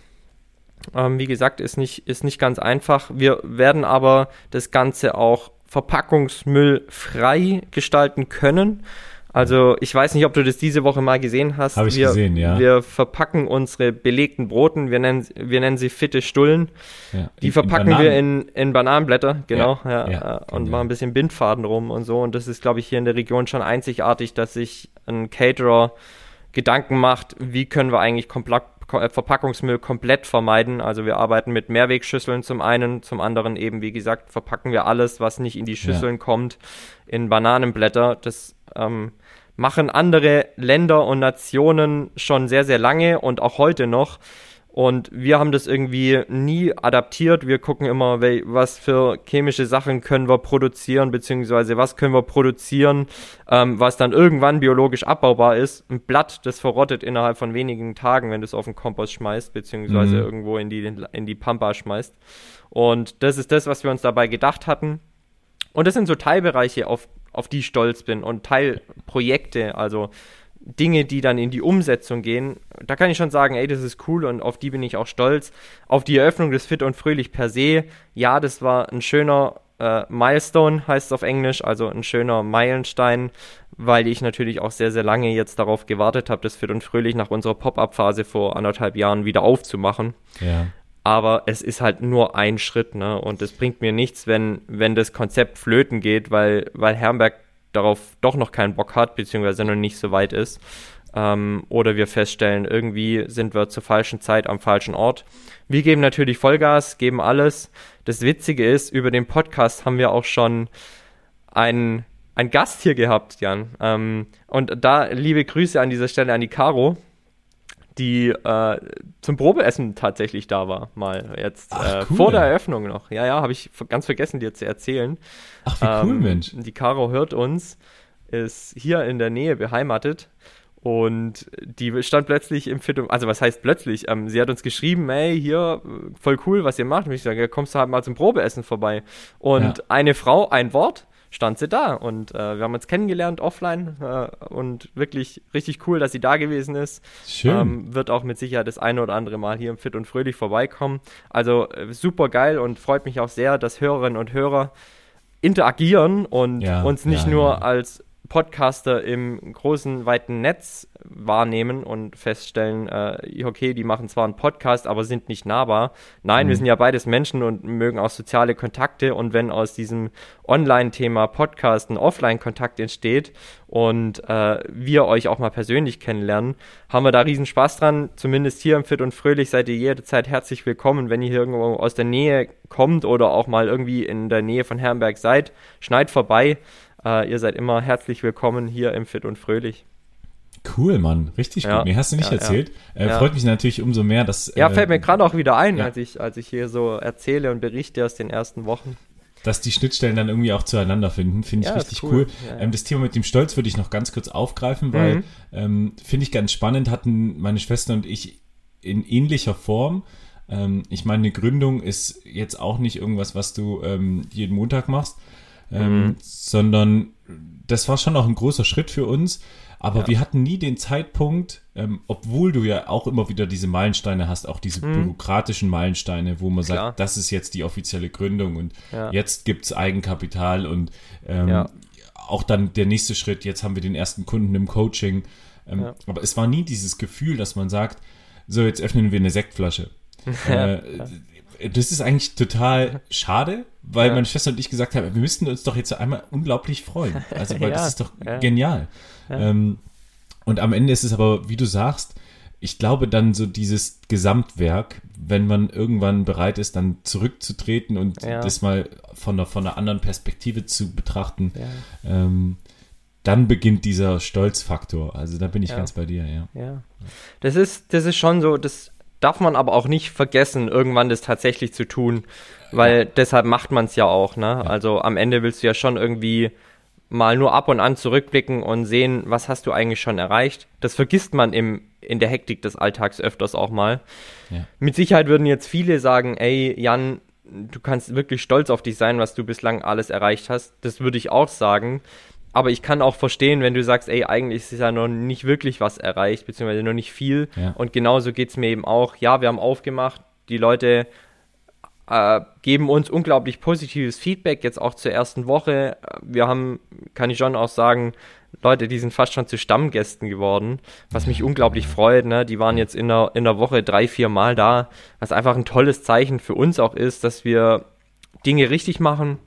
Ähm, wie gesagt, ist nicht, ist nicht ganz einfach. Wir werden aber das Ganze auch verpackungsmüllfrei gestalten können. Also ich weiß nicht, ob du das diese Woche mal gesehen hast. Habe ich wir, gesehen, ja. Wir verpacken unsere belegten Broten, wir nennen, wir nennen sie fitte Stullen. Ja. Die in, verpacken in wir in, in Bananenblätter, genau, ja, ja und machen ein bisschen Bindfaden rum und so. Und das ist, glaube ich, hier in der Region schon einzigartig, dass sich ein Caterer Gedanken macht, wie können wir eigentlich komplett äh, Verpackungsmüll komplett vermeiden. Also wir arbeiten mit Mehrwegschüsseln zum einen, zum anderen eben, wie gesagt, verpacken wir alles, was nicht in die Schüsseln ja. kommt, in Bananenblätter. Das ähm, machen andere Länder und Nationen schon sehr, sehr lange und auch heute noch. Und wir haben das irgendwie nie adaptiert. Wir gucken immer, was für chemische Sachen können wir produzieren, beziehungsweise was können wir produzieren, ähm, was dann irgendwann biologisch abbaubar ist. Ein Blatt, das verrottet innerhalb von wenigen Tagen, wenn du es auf den Kompost schmeißt, beziehungsweise mhm. irgendwo in die, in die Pampa schmeißt. Und das ist das, was wir uns dabei gedacht hatten. Und das sind so Teilbereiche, auf, auf die ich stolz bin und Teilprojekte, also Dinge, die dann in die Umsetzung gehen. Da kann ich schon sagen, ey, das ist cool und auf die bin ich auch stolz. Auf die Eröffnung des Fit und Fröhlich per se, ja, das war ein schöner äh, Milestone, heißt es auf Englisch, also ein schöner Meilenstein, weil ich natürlich auch sehr, sehr lange jetzt darauf gewartet habe, das Fit und Fröhlich nach unserer Pop-Up-Phase vor anderthalb Jahren wieder aufzumachen. Ja aber es ist halt nur ein Schritt, ne? Und es bringt mir nichts, wenn, wenn das Konzept flöten geht, weil, weil Herrenberg darauf doch noch keinen Bock hat, beziehungsweise noch nicht so weit ist. Ähm, oder wir feststellen, irgendwie sind wir zur falschen Zeit am falschen Ort. Wir geben natürlich Vollgas, geben alles. Das Witzige ist, über den Podcast haben wir auch schon einen, einen Gast hier gehabt, Jan. Ähm, und da liebe Grüße an dieser Stelle an die Caro die äh, zum Probeessen tatsächlich da war, mal jetzt Ach, äh, cool. vor der Eröffnung noch. Ja, ja, habe ich ganz vergessen dir zu erzählen. Ach, wie ähm, cool, Mensch. Die Caro hört uns, ist hier in der Nähe beheimatet und die stand plötzlich im Fit, also was heißt plötzlich? Ähm, sie hat uns geschrieben, ey, hier, voll cool, was ihr macht. Und ich sage, kommst du halt mal zum Probeessen vorbei. Und ja. eine Frau, ein Wort, stand sie da. Und äh, wir haben uns kennengelernt offline äh, und wirklich richtig cool, dass sie da gewesen ist. Schön. Ähm, wird auch mit Sicherheit das eine oder andere Mal hier im Fit und Fröhlich vorbeikommen. Also äh, super geil und freut mich auch sehr, dass Hörerinnen und Hörer interagieren und ja, uns nicht ja, nur ja. als Podcaster im großen, weiten Netz wahrnehmen und feststellen, äh, okay, die machen zwar einen Podcast, aber sind nicht nahbar. Nein, mhm. wir sind ja beides Menschen und mögen auch soziale Kontakte und wenn aus diesem Online-Thema Podcast ein Offline-Kontakt entsteht und äh, wir euch auch mal persönlich kennenlernen, haben wir da riesen Spaß dran. Zumindest hier im Fit und Fröhlich seid ihr jederzeit herzlich willkommen, wenn ihr hier irgendwo aus der Nähe kommt oder auch mal irgendwie in der Nähe von Herrenberg seid. Schneid vorbei. Äh, ihr seid immer herzlich willkommen hier im Fit und Fröhlich. Cool, Mann. Richtig ja, gut. Mir hast du nicht ja, erzählt. Äh, ja. Äh, freut mich natürlich umso mehr, dass. Ja, fällt mir äh, gerade auch wieder ein, als, ich, als ich hier so erzähle und berichte aus den ersten Wochen. dass die Schnittstellen dann irgendwie auch zueinander finden, finde ich ja, richtig cool. cool. Ja, ähm, das Thema mit dem Stolz würde ich noch ganz kurz aufgreifen, weil mhm. ähm, finde ich ganz spannend, hatten meine Schwester und ich in ähnlicher Form. Ähm, ich meine, eine Gründung ist jetzt auch nicht irgendwas, was du ähm, jeden Montag machst, ähm, mhm. sondern das war schon auch ein großer Schritt für uns. Aber ja. wir hatten nie den Zeitpunkt, ähm, obwohl du ja auch immer wieder diese Meilensteine hast, auch diese mhm. bürokratischen Meilensteine, wo man Klar. sagt, das ist jetzt die offizielle Gründung und ja. jetzt gibt es Eigenkapital und ähm, ja. auch dann der nächste Schritt, jetzt haben wir den ersten Kunden im Coaching. Ähm, aber es war nie dieses Gefühl, dass man sagt, so jetzt öffnen wir eine Sektflasche. <laughs> äh, das ist eigentlich total <laughs> schade, weil meine Schwester und ich gesagt haben, wir müssten uns doch jetzt einmal unglaublich freuen. Also, weil <laughs> das ist doch genial. Ähm, und am Ende ist es aber, wie du sagst, ich glaube dann so dieses Gesamtwerk, wenn man irgendwann bereit ist, dann zurückzutreten und ja. das mal von einer, von einer anderen Perspektive zu betrachten, ja. ähm, dann beginnt dieser Stolzfaktor. Also da bin ich ja. ganz bei dir, ja. Ja. Das ist, das ist schon so, das darf man aber auch nicht vergessen, irgendwann das tatsächlich zu tun, weil deshalb macht man es ja auch, ne? Also am Ende willst du ja schon irgendwie mal nur ab und an zurückblicken und sehen, was hast du eigentlich schon erreicht. Das vergisst man im, in der Hektik des Alltags öfters auch mal. Ja. Mit Sicherheit würden jetzt viele sagen, ey, Jan, du kannst wirklich stolz auf dich sein, was du bislang alles erreicht hast. Das würde ich auch sagen. Aber ich kann auch verstehen, wenn du sagst, ey, eigentlich ist ja noch nicht wirklich was erreicht, beziehungsweise noch nicht viel. Ja. Und genauso geht es mir eben auch. Ja, wir haben aufgemacht, die Leute äh, geben uns unglaublich positives Feedback, jetzt auch zur ersten Woche. Wir haben, kann ich schon auch sagen, Leute, die sind fast schon zu Stammgästen geworden, was mich unglaublich freut. Ne? Die waren jetzt in der, in der Woche drei, vier Mal da, was einfach ein tolles Zeichen für uns auch ist, dass wir Dinge richtig machen,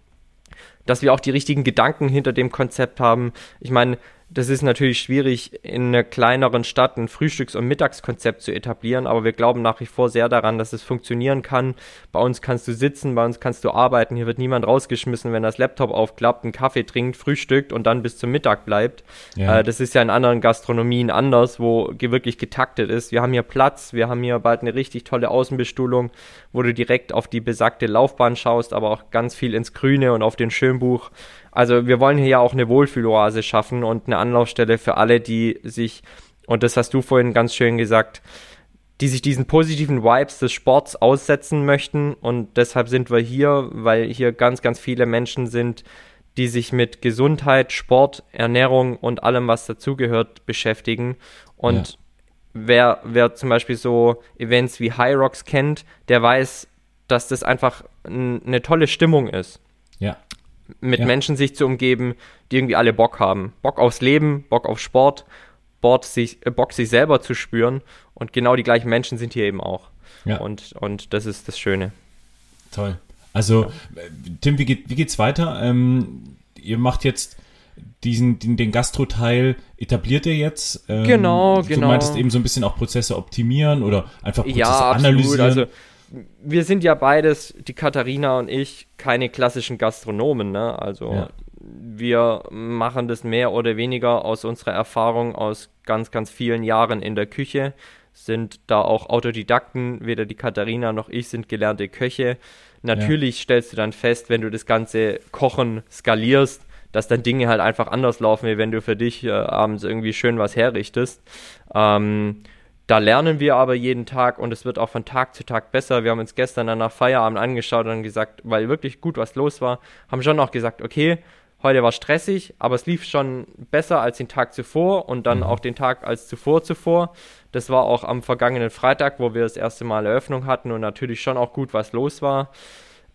dass wir auch die richtigen Gedanken hinter dem Konzept haben. Ich meine, das ist natürlich schwierig, in einer kleineren Stadt ein Frühstücks- und Mittagskonzept zu etablieren, aber wir glauben nach wie vor sehr daran, dass es funktionieren kann. Bei uns kannst du sitzen, bei uns kannst du arbeiten, hier wird niemand rausgeschmissen, wenn das Laptop aufklappt, einen Kaffee trinkt, frühstückt und dann bis zum Mittag bleibt. Ja. Äh, das ist ja in anderen Gastronomien anders, wo wirklich getaktet ist. Wir haben hier Platz, wir haben hier bald eine richtig tolle Außenbestuhlung, wo du direkt auf die besagte Laufbahn schaust, aber auch ganz viel ins Grüne und auf den Schönbuch. Also wir wollen hier ja auch eine Wohlfühloase schaffen und eine Anlaufstelle für alle, die sich, und das hast du vorhin ganz schön gesagt, die sich diesen positiven Vibes des Sports aussetzen möchten. Und deshalb sind wir hier, weil hier ganz, ganz viele Menschen sind, die sich mit Gesundheit, Sport, Ernährung und allem, was dazugehört, beschäftigen. Und ja. wer, wer zum Beispiel so Events wie High Rocks kennt, der weiß, dass das einfach eine tolle Stimmung ist. Ja mit ja. Menschen sich zu umgeben, die irgendwie alle Bock haben. Bock aufs Leben, Bock auf Sport, Bock sich, äh, Bock sich selber zu spüren. Und genau die gleichen Menschen sind hier eben auch. Ja. Und, und das ist das Schöne. Toll. Also, ja. Tim, wie, geht, wie geht's weiter? Ähm, ihr macht jetzt diesen, den, den Gastro-Teil etabliert ihr jetzt? Ähm, genau, du genau. Du meintest eben so ein bisschen auch Prozesse optimieren oder einfach Prozesse ja, analysieren. Also wir sind ja beides, die Katharina und ich, keine klassischen Gastronomen, ne? Also ja. wir machen das mehr oder weniger aus unserer Erfahrung aus ganz, ganz vielen Jahren in der Küche, sind da auch Autodidakten, weder die Katharina noch ich sind gelernte Köche. Natürlich ja. stellst du dann fest, wenn du das ganze Kochen skalierst, dass dann Dinge halt einfach anders laufen, wie wenn du für dich äh, abends irgendwie schön was herrichtest. Ähm, da lernen wir aber jeden Tag und es wird auch von Tag zu Tag besser. Wir haben uns gestern dann nach Feierabend angeschaut und gesagt, weil wirklich gut was los war, haben schon auch gesagt, okay, heute war stressig, aber es lief schon besser als den Tag zuvor und dann mhm. auch den Tag als zuvor zuvor. Das war auch am vergangenen Freitag, wo wir das erste Mal Eröffnung hatten und natürlich schon auch gut was los war.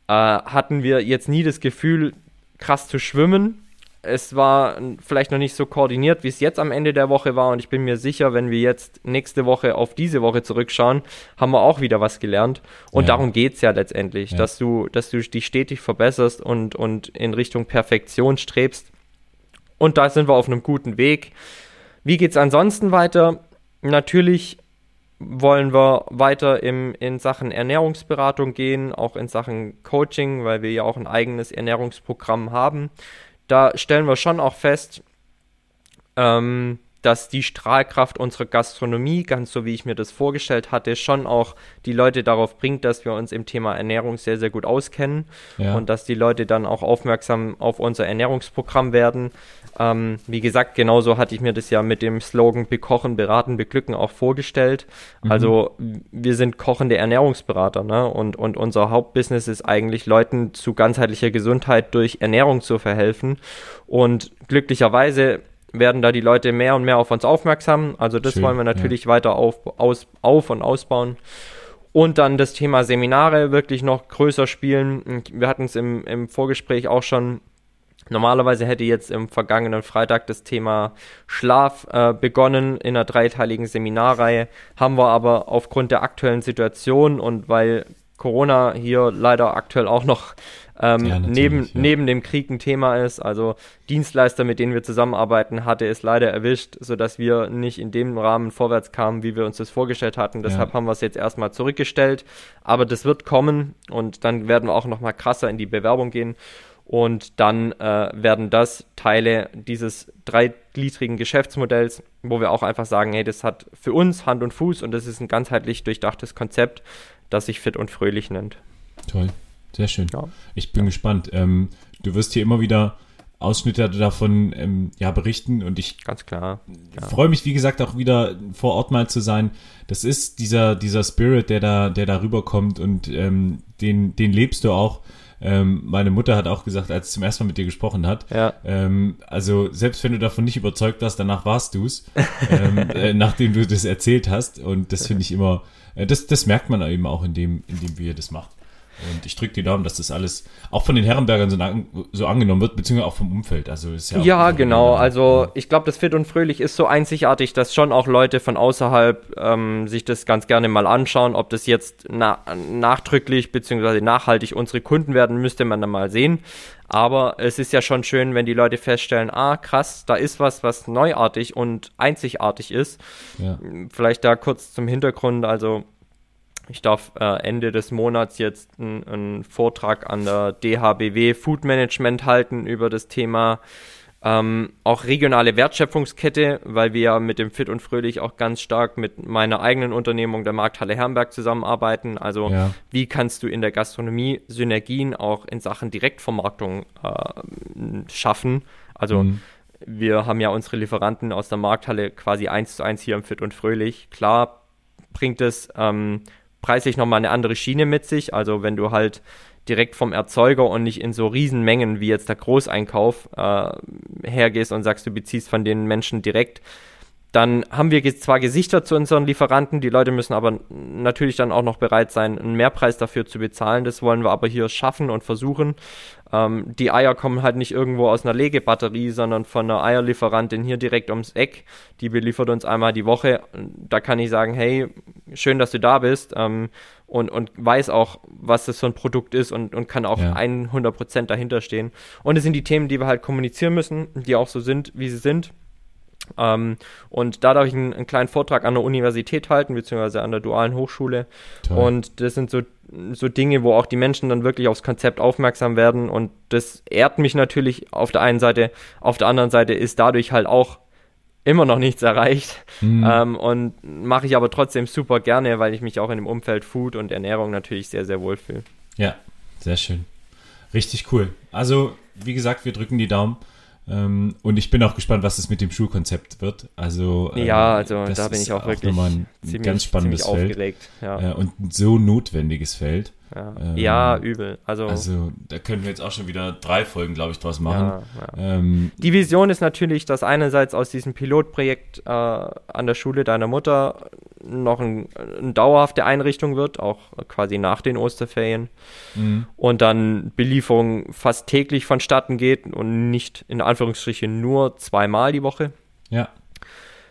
Äh, hatten wir jetzt nie das Gefühl, krass zu schwimmen, es war vielleicht noch nicht so koordiniert, wie es jetzt am Ende der Woche war. Und ich bin mir sicher, wenn wir jetzt nächste Woche auf diese Woche zurückschauen, haben wir auch wieder was gelernt. Und ja. darum geht es ja letztendlich, ja. dass du, dass du dich stetig verbesserst und, und in Richtung Perfektion strebst. Und da sind wir auf einem guten Weg. Wie geht es ansonsten weiter? Natürlich wollen wir weiter im, in Sachen Ernährungsberatung gehen, auch in Sachen Coaching, weil wir ja auch ein eigenes Ernährungsprogramm haben da stellen wir schon auch fest, ähm, dass die Strahlkraft unserer Gastronomie, ganz so wie ich mir das vorgestellt hatte, schon auch die Leute darauf bringt, dass wir uns im Thema Ernährung sehr, sehr gut auskennen ja. und dass die Leute dann auch aufmerksam auf unser Ernährungsprogramm werden. Ähm, wie gesagt, genauso hatte ich mir das ja mit dem Slogan Bekochen, Beraten, Beglücken auch vorgestellt. Mhm. Also wir sind kochende Ernährungsberater ne? und, und unser Hauptbusiness ist eigentlich Leuten zu ganzheitlicher Gesundheit durch Ernährung zu verhelfen. Und glücklicherweise werden da die Leute mehr und mehr auf uns aufmerksam. Also das Schön, wollen wir natürlich ja. weiter auf, aus, auf und ausbauen. Und dann das Thema Seminare wirklich noch größer spielen. Wir hatten es im, im Vorgespräch auch schon. Normalerweise hätte jetzt im vergangenen Freitag das Thema Schlaf äh, begonnen in einer dreiteiligen Seminarreihe. Haben wir aber aufgrund der aktuellen Situation und weil Corona hier leider aktuell auch noch ähm, ja, neben, ja. neben dem Krieg ein Thema ist. Also Dienstleister, mit denen wir zusammenarbeiten, hatte es leider erwischt, sodass wir nicht in dem Rahmen vorwärts kamen, wie wir uns das vorgestellt hatten. Deshalb ja. haben wir es jetzt erstmal zurückgestellt. Aber das wird kommen und dann werden wir auch nochmal krasser in die Bewerbung gehen. Und dann äh, werden das Teile dieses dreigliedrigen Geschäftsmodells, wo wir auch einfach sagen, hey, das hat für uns Hand und Fuß und das ist ein ganzheitlich durchdachtes Konzept, das sich fit und fröhlich nennt. Toll. Sehr schön. Ja. Ich bin gespannt. Ähm, du wirst hier immer wieder Ausschnitte davon ähm, ja, berichten und ich ganz klar ja. freue mich, wie gesagt, auch wieder vor Ort mal zu sein. Das ist dieser, dieser Spirit, der da, der da rüberkommt und ähm, den, den lebst du auch. Ähm, meine Mutter hat auch gesagt, als sie zum ersten Mal mit dir gesprochen hat, ja. ähm, also selbst wenn du davon nicht überzeugt warst, danach warst du es, ähm, <laughs> äh, nachdem du das erzählt hast. Und das finde ich immer, äh, das, das merkt man eben auch, in dem, in dem wie ihr das macht. Und ich drücke die Daumen, dass das alles auch von den Herrenbergern so, so angenommen wird, beziehungsweise auch vom Umfeld. Also ist ja, ja genau. Also ich glaube, das Fit und Fröhlich ist so einzigartig, dass schon auch Leute von außerhalb ähm, sich das ganz gerne mal anschauen. Ob das jetzt na nachdrücklich beziehungsweise nachhaltig unsere Kunden werden, müsste man dann mal sehen. Aber es ist ja schon schön, wenn die Leute feststellen, ah, krass, da ist was, was neuartig und einzigartig ist. Ja. Vielleicht da kurz zum Hintergrund. Also ich darf äh, Ende des Monats jetzt einen Vortrag an der DHBW Food Management halten über das Thema ähm, auch regionale Wertschöpfungskette, weil wir ja mit dem Fit und Fröhlich auch ganz stark mit meiner eigenen Unternehmung, der Markthalle Herrenberg, zusammenarbeiten. Also ja. wie kannst du in der Gastronomie Synergien auch in Sachen Direktvermarktung äh, schaffen? Also mhm. wir haben ja unsere Lieferanten aus der Markthalle quasi eins zu eins hier im Fit und Fröhlich. Klar bringt es ähm, preislich nochmal eine andere Schiene mit sich. Also wenn du halt direkt vom Erzeuger und nicht in so Riesenmengen wie jetzt der Großeinkauf äh, hergehst und sagst, du beziehst von den Menschen direkt, dann haben wir zwar Gesichter zu unseren Lieferanten, die Leute müssen aber natürlich dann auch noch bereit sein, einen Mehrpreis dafür zu bezahlen. Das wollen wir aber hier schaffen und versuchen. Ähm, die Eier kommen halt nicht irgendwo aus einer Legebatterie, sondern von einer Eierlieferantin hier direkt ums Eck. Die beliefert uns einmal die Woche. Da kann ich sagen, hey, schön, dass du da bist. Ähm, und, und weiß auch, was das für ein Produkt ist und, und kann auch ja. 100% dahinter stehen. Und es sind die Themen, die wir halt kommunizieren müssen, die auch so sind, wie sie sind. Ähm, und da darf ich einen, einen, kleinen Vortrag an der Universität halten, beziehungsweise an der dualen Hochschule. Toll. Und das sind so, so Dinge, wo auch die Menschen dann wirklich aufs Konzept aufmerksam werden. Und das ehrt mich natürlich auf der einen Seite. Auf der anderen Seite ist dadurch halt auch immer noch nichts erreicht. Mhm. Ähm, und mache ich aber trotzdem super gerne, weil ich mich auch in dem Umfeld Food und Ernährung natürlich sehr, sehr wohl fühle. Ja, sehr schön. Richtig cool. Also, wie gesagt, wir drücken die Daumen. Ähm, und ich bin auch gespannt, was es mit dem Schulkonzept wird. Also ähm, ja, also da bin ich auch, auch wirklich ein ziemlich, ganz spannendes Feld aufgeregt, ja. äh, und ein so notwendiges Feld. Ja, ähm, ja, übel. Also, also da können wir jetzt auch schon wieder drei Folgen, glaube ich, draus machen. Ja, ja. Ähm, die Vision ist natürlich, dass einerseits aus diesem Pilotprojekt äh, an der Schule deiner Mutter noch ein, eine dauerhafte Einrichtung wird, auch quasi nach den Osterferien. Mhm. Und dann Belieferung fast täglich vonstatten geht und nicht in Anführungsstrichen nur zweimal die Woche. Ja.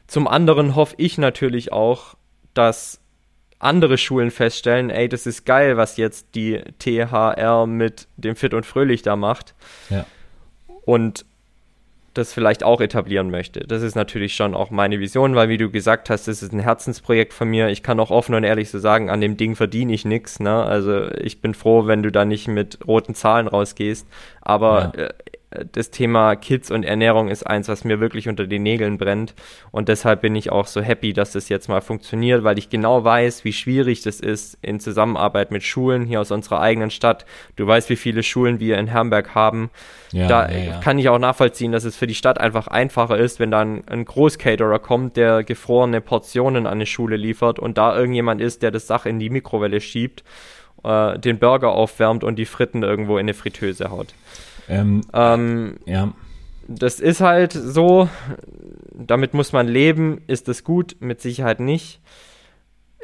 Zum anderen hoffe ich natürlich auch, dass andere Schulen feststellen, ey, das ist geil, was jetzt die THR mit dem Fit und Fröhlich da macht. Ja. Und das vielleicht auch etablieren möchte. Das ist natürlich schon auch meine Vision, weil wie du gesagt hast, das ist ein Herzensprojekt von mir. Ich kann auch offen und ehrlich so sagen, an dem Ding verdiene ich nichts. Ne? Also ich bin froh, wenn du da nicht mit roten Zahlen rausgehst. Aber ja. Das Thema Kids und Ernährung ist eins, was mir wirklich unter den Nägeln brennt. Und deshalb bin ich auch so happy, dass das jetzt mal funktioniert, weil ich genau weiß, wie schwierig das ist in Zusammenarbeit mit Schulen hier aus unserer eigenen Stadt. Du weißt, wie viele Schulen wir in Herrenberg haben. Ja, da ja, ja. kann ich auch nachvollziehen, dass es für die Stadt einfach einfacher ist, wenn dann ein Großcaterer kommt, der gefrorene Portionen an eine Schule liefert und da irgendjemand ist, der das Sach in die Mikrowelle schiebt, äh, den Burger aufwärmt und die Fritten irgendwo in eine Fritteuse haut. Ähm, ähm, ja. Das ist halt so, damit muss man leben. Ist es gut? Mit Sicherheit nicht.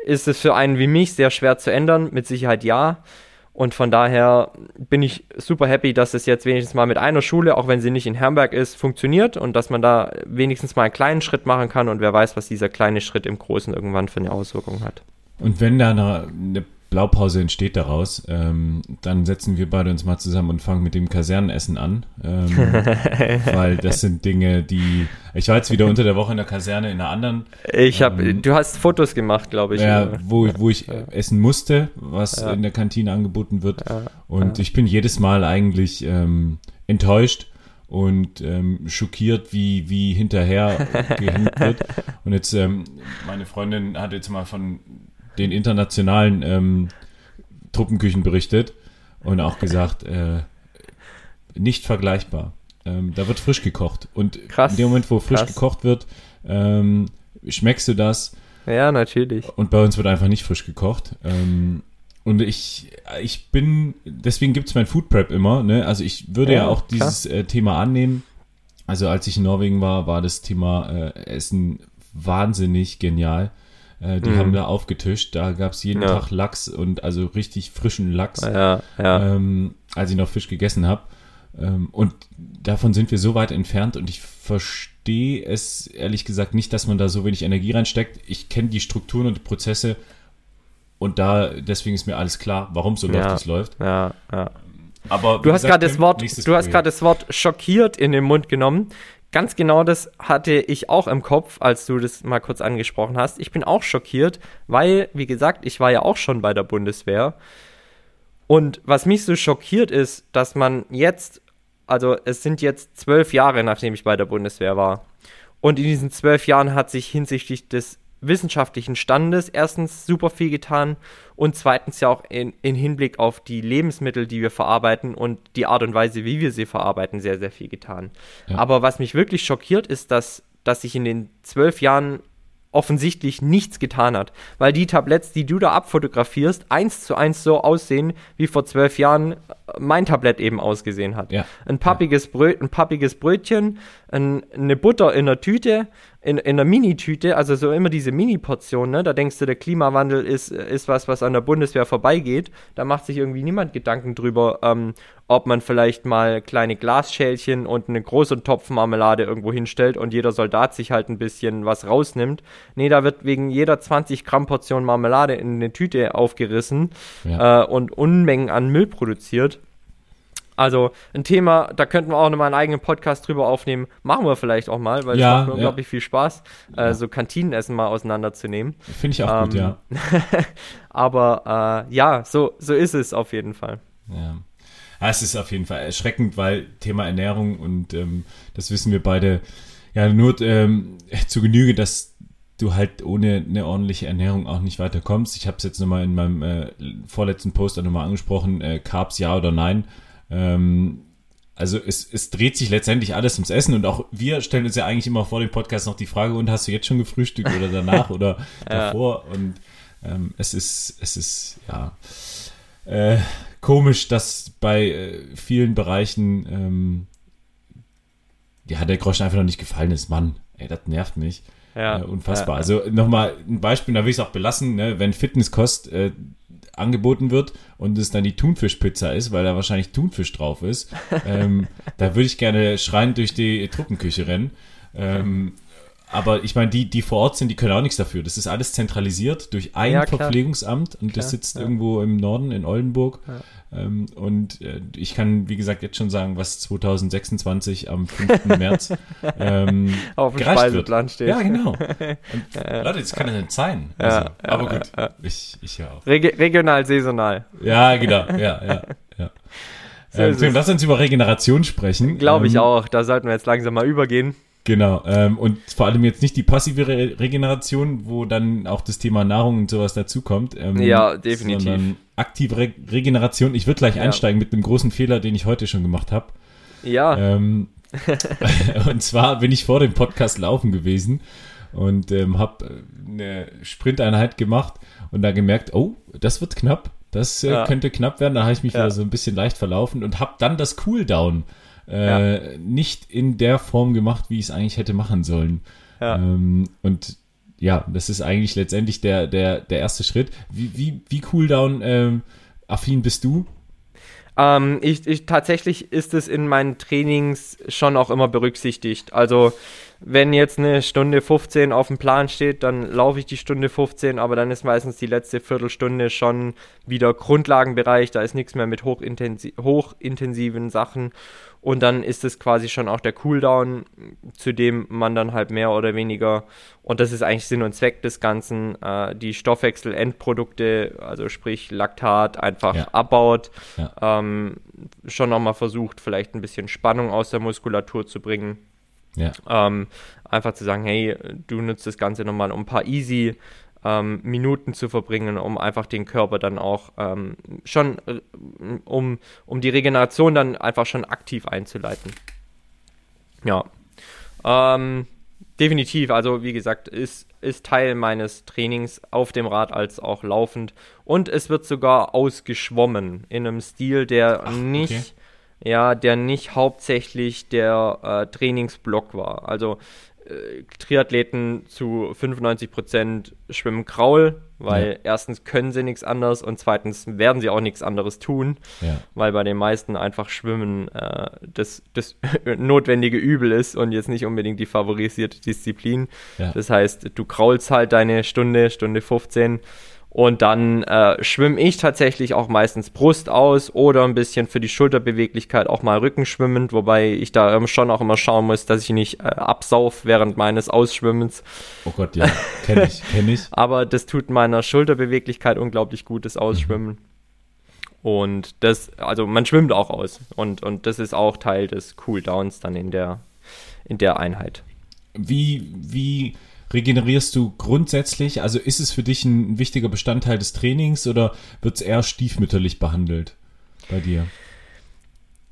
Ist es für einen wie mich sehr schwer zu ändern? Mit Sicherheit ja. Und von daher bin ich super happy, dass es jetzt wenigstens mal mit einer Schule, auch wenn sie nicht in Herrenberg ist, funktioniert und dass man da wenigstens mal einen kleinen Schritt machen kann und wer weiß, was dieser kleine Schritt im Großen irgendwann für eine Auswirkung hat. Und wenn da eine, eine Blaupause entsteht daraus. Ähm, dann setzen wir beide uns mal zusammen und fangen mit dem Kasernenessen an. Ähm, <laughs> weil das sind Dinge, die. Ich war jetzt wieder unter der Woche in der Kaserne in einer anderen. Ich habe, ähm, du hast Fotos gemacht, glaube ich. Ja, wo, wo ich ja. essen musste, was ja. in der Kantine angeboten wird. Ja. Und ich bin jedes Mal eigentlich ähm, enttäuscht und ähm, schockiert, wie, wie hinterher <laughs> gehängt wird. Und jetzt, ähm, meine Freundin hat jetzt mal von den internationalen ähm, Truppenküchen berichtet und auch gesagt, äh, nicht vergleichbar. Ähm, da wird frisch gekocht. Und krass, in dem Moment, wo frisch krass. gekocht wird, ähm, schmeckst du das. Ja, natürlich. Und bei uns wird einfach nicht frisch gekocht. Ähm, und ich, ich bin, deswegen gibt es mein Food Prep immer. Ne? Also ich würde ja, ja auch dieses äh, Thema annehmen. Also als ich in Norwegen war, war das Thema äh, Essen wahnsinnig genial. Äh, die mhm. haben da aufgetischt. Da gab es jeden ja. Tag Lachs und also richtig frischen Lachs, ja, ja. Ähm, als ich noch Fisch gegessen habe. Ähm, und davon sind wir so weit entfernt und ich verstehe es ehrlich gesagt nicht, dass man da so wenig Energie reinsteckt. Ich kenne die Strukturen und die Prozesse und da deswegen ist mir alles klar, warum so läuft, es läuft. Ja, ja. Aber du hast gerade das Wort, du hast gerade das Wort schockiert in den Mund genommen ganz genau das hatte ich auch im Kopf, als du das mal kurz angesprochen hast. Ich bin auch schockiert, weil, wie gesagt, ich war ja auch schon bei der Bundeswehr. Und was mich so schockiert ist, dass man jetzt, also es sind jetzt zwölf Jahre, nachdem ich bei der Bundeswehr war. Und in diesen zwölf Jahren hat sich hinsichtlich des wissenschaftlichen Standes erstens super viel getan und zweitens ja auch in, in, Hinblick auf die Lebensmittel, die wir verarbeiten und die Art und Weise, wie wir sie verarbeiten, sehr, sehr viel getan. Ja. Aber was mich wirklich schockiert, ist, dass, dass sich in den zwölf Jahren offensichtlich nichts getan hat, weil die Tabletts, die du da abfotografierst, eins zu eins so aussehen, wie vor zwölf Jahren mein Tablett eben ausgesehen hat. Ja. Ein, pappiges Bröt, ein pappiges Brötchen, ein, eine Butter in der Tüte, in, in einer Mini-Tüte, also so immer diese Mini-Portion, ne? Da denkst du, der Klimawandel ist, ist was, was an der Bundeswehr vorbeigeht. Da macht sich irgendwie niemand Gedanken drüber, ähm, ob man vielleicht mal kleine Glasschälchen und einen großen Topf Marmelade irgendwo hinstellt und jeder Soldat sich halt ein bisschen was rausnimmt. Nee, da wird wegen jeder 20 Gramm Portion Marmelade in eine Tüte aufgerissen ja. äh, und Unmengen an Müll produziert. Also ein Thema, da könnten wir auch nochmal einen eigenen Podcast drüber aufnehmen. Machen wir vielleicht auch mal, weil es ja, macht mir ja. unglaublich viel Spaß, äh, so Kantinenessen mal auseinanderzunehmen. Finde ich auch ähm, gut, ja. <laughs> aber äh, ja, so, so ist es auf jeden Fall. Ja. ja. Es ist auf jeden Fall erschreckend, weil Thema Ernährung und ähm, das wissen wir beide ja nur ähm, <laughs> zu Genüge, dass du halt ohne eine ordentliche Ernährung auch nicht weiterkommst. Ich habe es jetzt nochmal in meinem äh, vorletzten Post auch nochmal angesprochen, äh, Carbs ja oder nein. Ähm, also es, es dreht sich letztendlich alles ums Essen und auch wir stellen uns ja eigentlich immer vor dem Podcast noch die Frage, und hast du jetzt schon gefrühstückt oder danach oder <laughs> davor? Ja. Und ähm, es ist, es ist, ja, äh, komisch, dass bei äh, vielen Bereichen ähm, ja, der Groschen einfach noch nicht gefallen ist. Mann, ey, das nervt mich. Ja, äh, unfassbar. Ja, also nochmal ein Beispiel, da will ich es auch belassen, ne? wenn Fitnesskost äh, angeboten wird und es dann die Thunfischpizza ist, weil da wahrscheinlich Thunfisch drauf ist, ähm, <laughs> da würde ich gerne schreiend durch die Truppenküche rennen. Ähm, aber ich meine, die, die vor Ort sind, die können auch nichts dafür. Das ist alles zentralisiert durch ein ja, Verpflegungsamt und klar, das sitzt ja. irgendwo im Norden in Oldenburg. Ja. Ähm, und äh, ich kann, wie gesagt, jetzt schon sagen, was 2026 am 5. <laughs> März ähm, <laughs> auf dem Speiseplan steht. Ja, genau. <laughs> Und, Leute, das kann ja nicht sein. Also, aber gut, ich, ich ja auch. Reg regional, saisonal. Ja, genau. Ja, ja, ja. So ähm, Tim, lass uns über Regeneration sprechen. Glaube ich ähm, auch. Da sollten wir jetzt langsam mal übergehen. Genau. Ähm, und vor allem jetzt nicht die passive Re Regeneration, wo dann auch das Thema Nahrung und sowas dazukommt. Ähm, ja, definitiv. Sondern aktive Re Regeneration. Ich würde gleich ja. einsteigen mit einem großen Fehler, den ich heute schon gemacht habe. Ja. Ähm, <laughs> <laughs> und zwar bin ich vor dem Podcast laufen gewesen und ähm, habe eine Sprinteinheit gemacht und da gemerkt, oh, das wird knapp. Das äh, ja. könnte knapp werden. Da habe ich mich ja. wieder so ein bisschen leicht verlaufen und habe dann das Cooldown äh, ja. nicht in der Form gemacht, wie ich es eigentlich hätte machen sollen. Ähm, und ja, das ist eigentlich letztendlich der, der, der erste Schritt. Wie, wie, wie Cooldown ähm, affin bist du? Ähm, ich, ich, tatsächlich ist es in meinen Trainings schon auch immer berücksichtigt. Also wenn jetzt eine Stunde 15 auf dem Plan steht, dann laufe ich die Stunde 15, aber dann ist meistens die letzte Viertelstunde schon wieder Grundlagenbereich, da ist nichts mehr mit hochintensi hochintensiven Sachen und dann ist es quasi schon auch der Cooldown, zu dem man dann halt mehr oder weniger, und das ist eigentlich Sinn und Zweck des Ganzen, äh, die Stoffwechselendprodukte, also sprich Laktat, einfach ja. abbaut, ja. Ähm, schon nochmal versucht, vielleicht ein bisschen Spannung aus der Muskulatur zu bringen. Ja. Ähm, einfach zu sagen, hey, du nutzt das Ganze nochmal um ein paar easy ähm, Minuten zu verbringen, um einfach den Körper dann auch ähm, schon, äh, um, um die Regeneration dann einfach schon aktiv einzuleiten. Ja. Ähm, definitiv, also wie gesagt, ist, ist Teil meines Trainings auf dem Rad als auch laufend. Und es wird sogar ausgeschwommen in einem Stil, der Ach, nicht. Okay ja, der nicht hauptsächlich der äh, Trainingsblock war. Also äh, Triathleten zu 95% schwimmen Kraul, weil ja. erstens können sie nichts anderes und zweitens werden sie auch nichts anderes tun, ja. weil bei den meisten einfach Schwimmen äh, das, das <laughs> notwendige Übel ist und jetzt nicht unbedingt die favorisierte Disziplin. Ja. Das heißt, du kraulst halt deine Stunde, Stunde 15 und dann äh, schwimme ich tatsächlich auch meistens Brust aus oder ein bisschen für die Schulterbeweglichkeit auch mal Rückenschwimmend, wobei ich da ähm, schon auch immer schauen muss, dass ich nicht äh, absauf während meines Ausschwimmens. Oh Gott, ja, kenne ich, <laughs> kenne ich. Aber das tut meiner Schulterbeweglichkeit unglaublich gutes Ausschwimmen. Mhm. Und das, also man schwimmt auch aus. Und, und das ist auch Teil des Cooldowns dann in der, in der Einheit. Wie, wie regenerierst du grundsätzlich? Also ist es für dich ein wichtiger Bestandteil des Trainings oder wird es eher stiefmütterlich behandelt bei dir?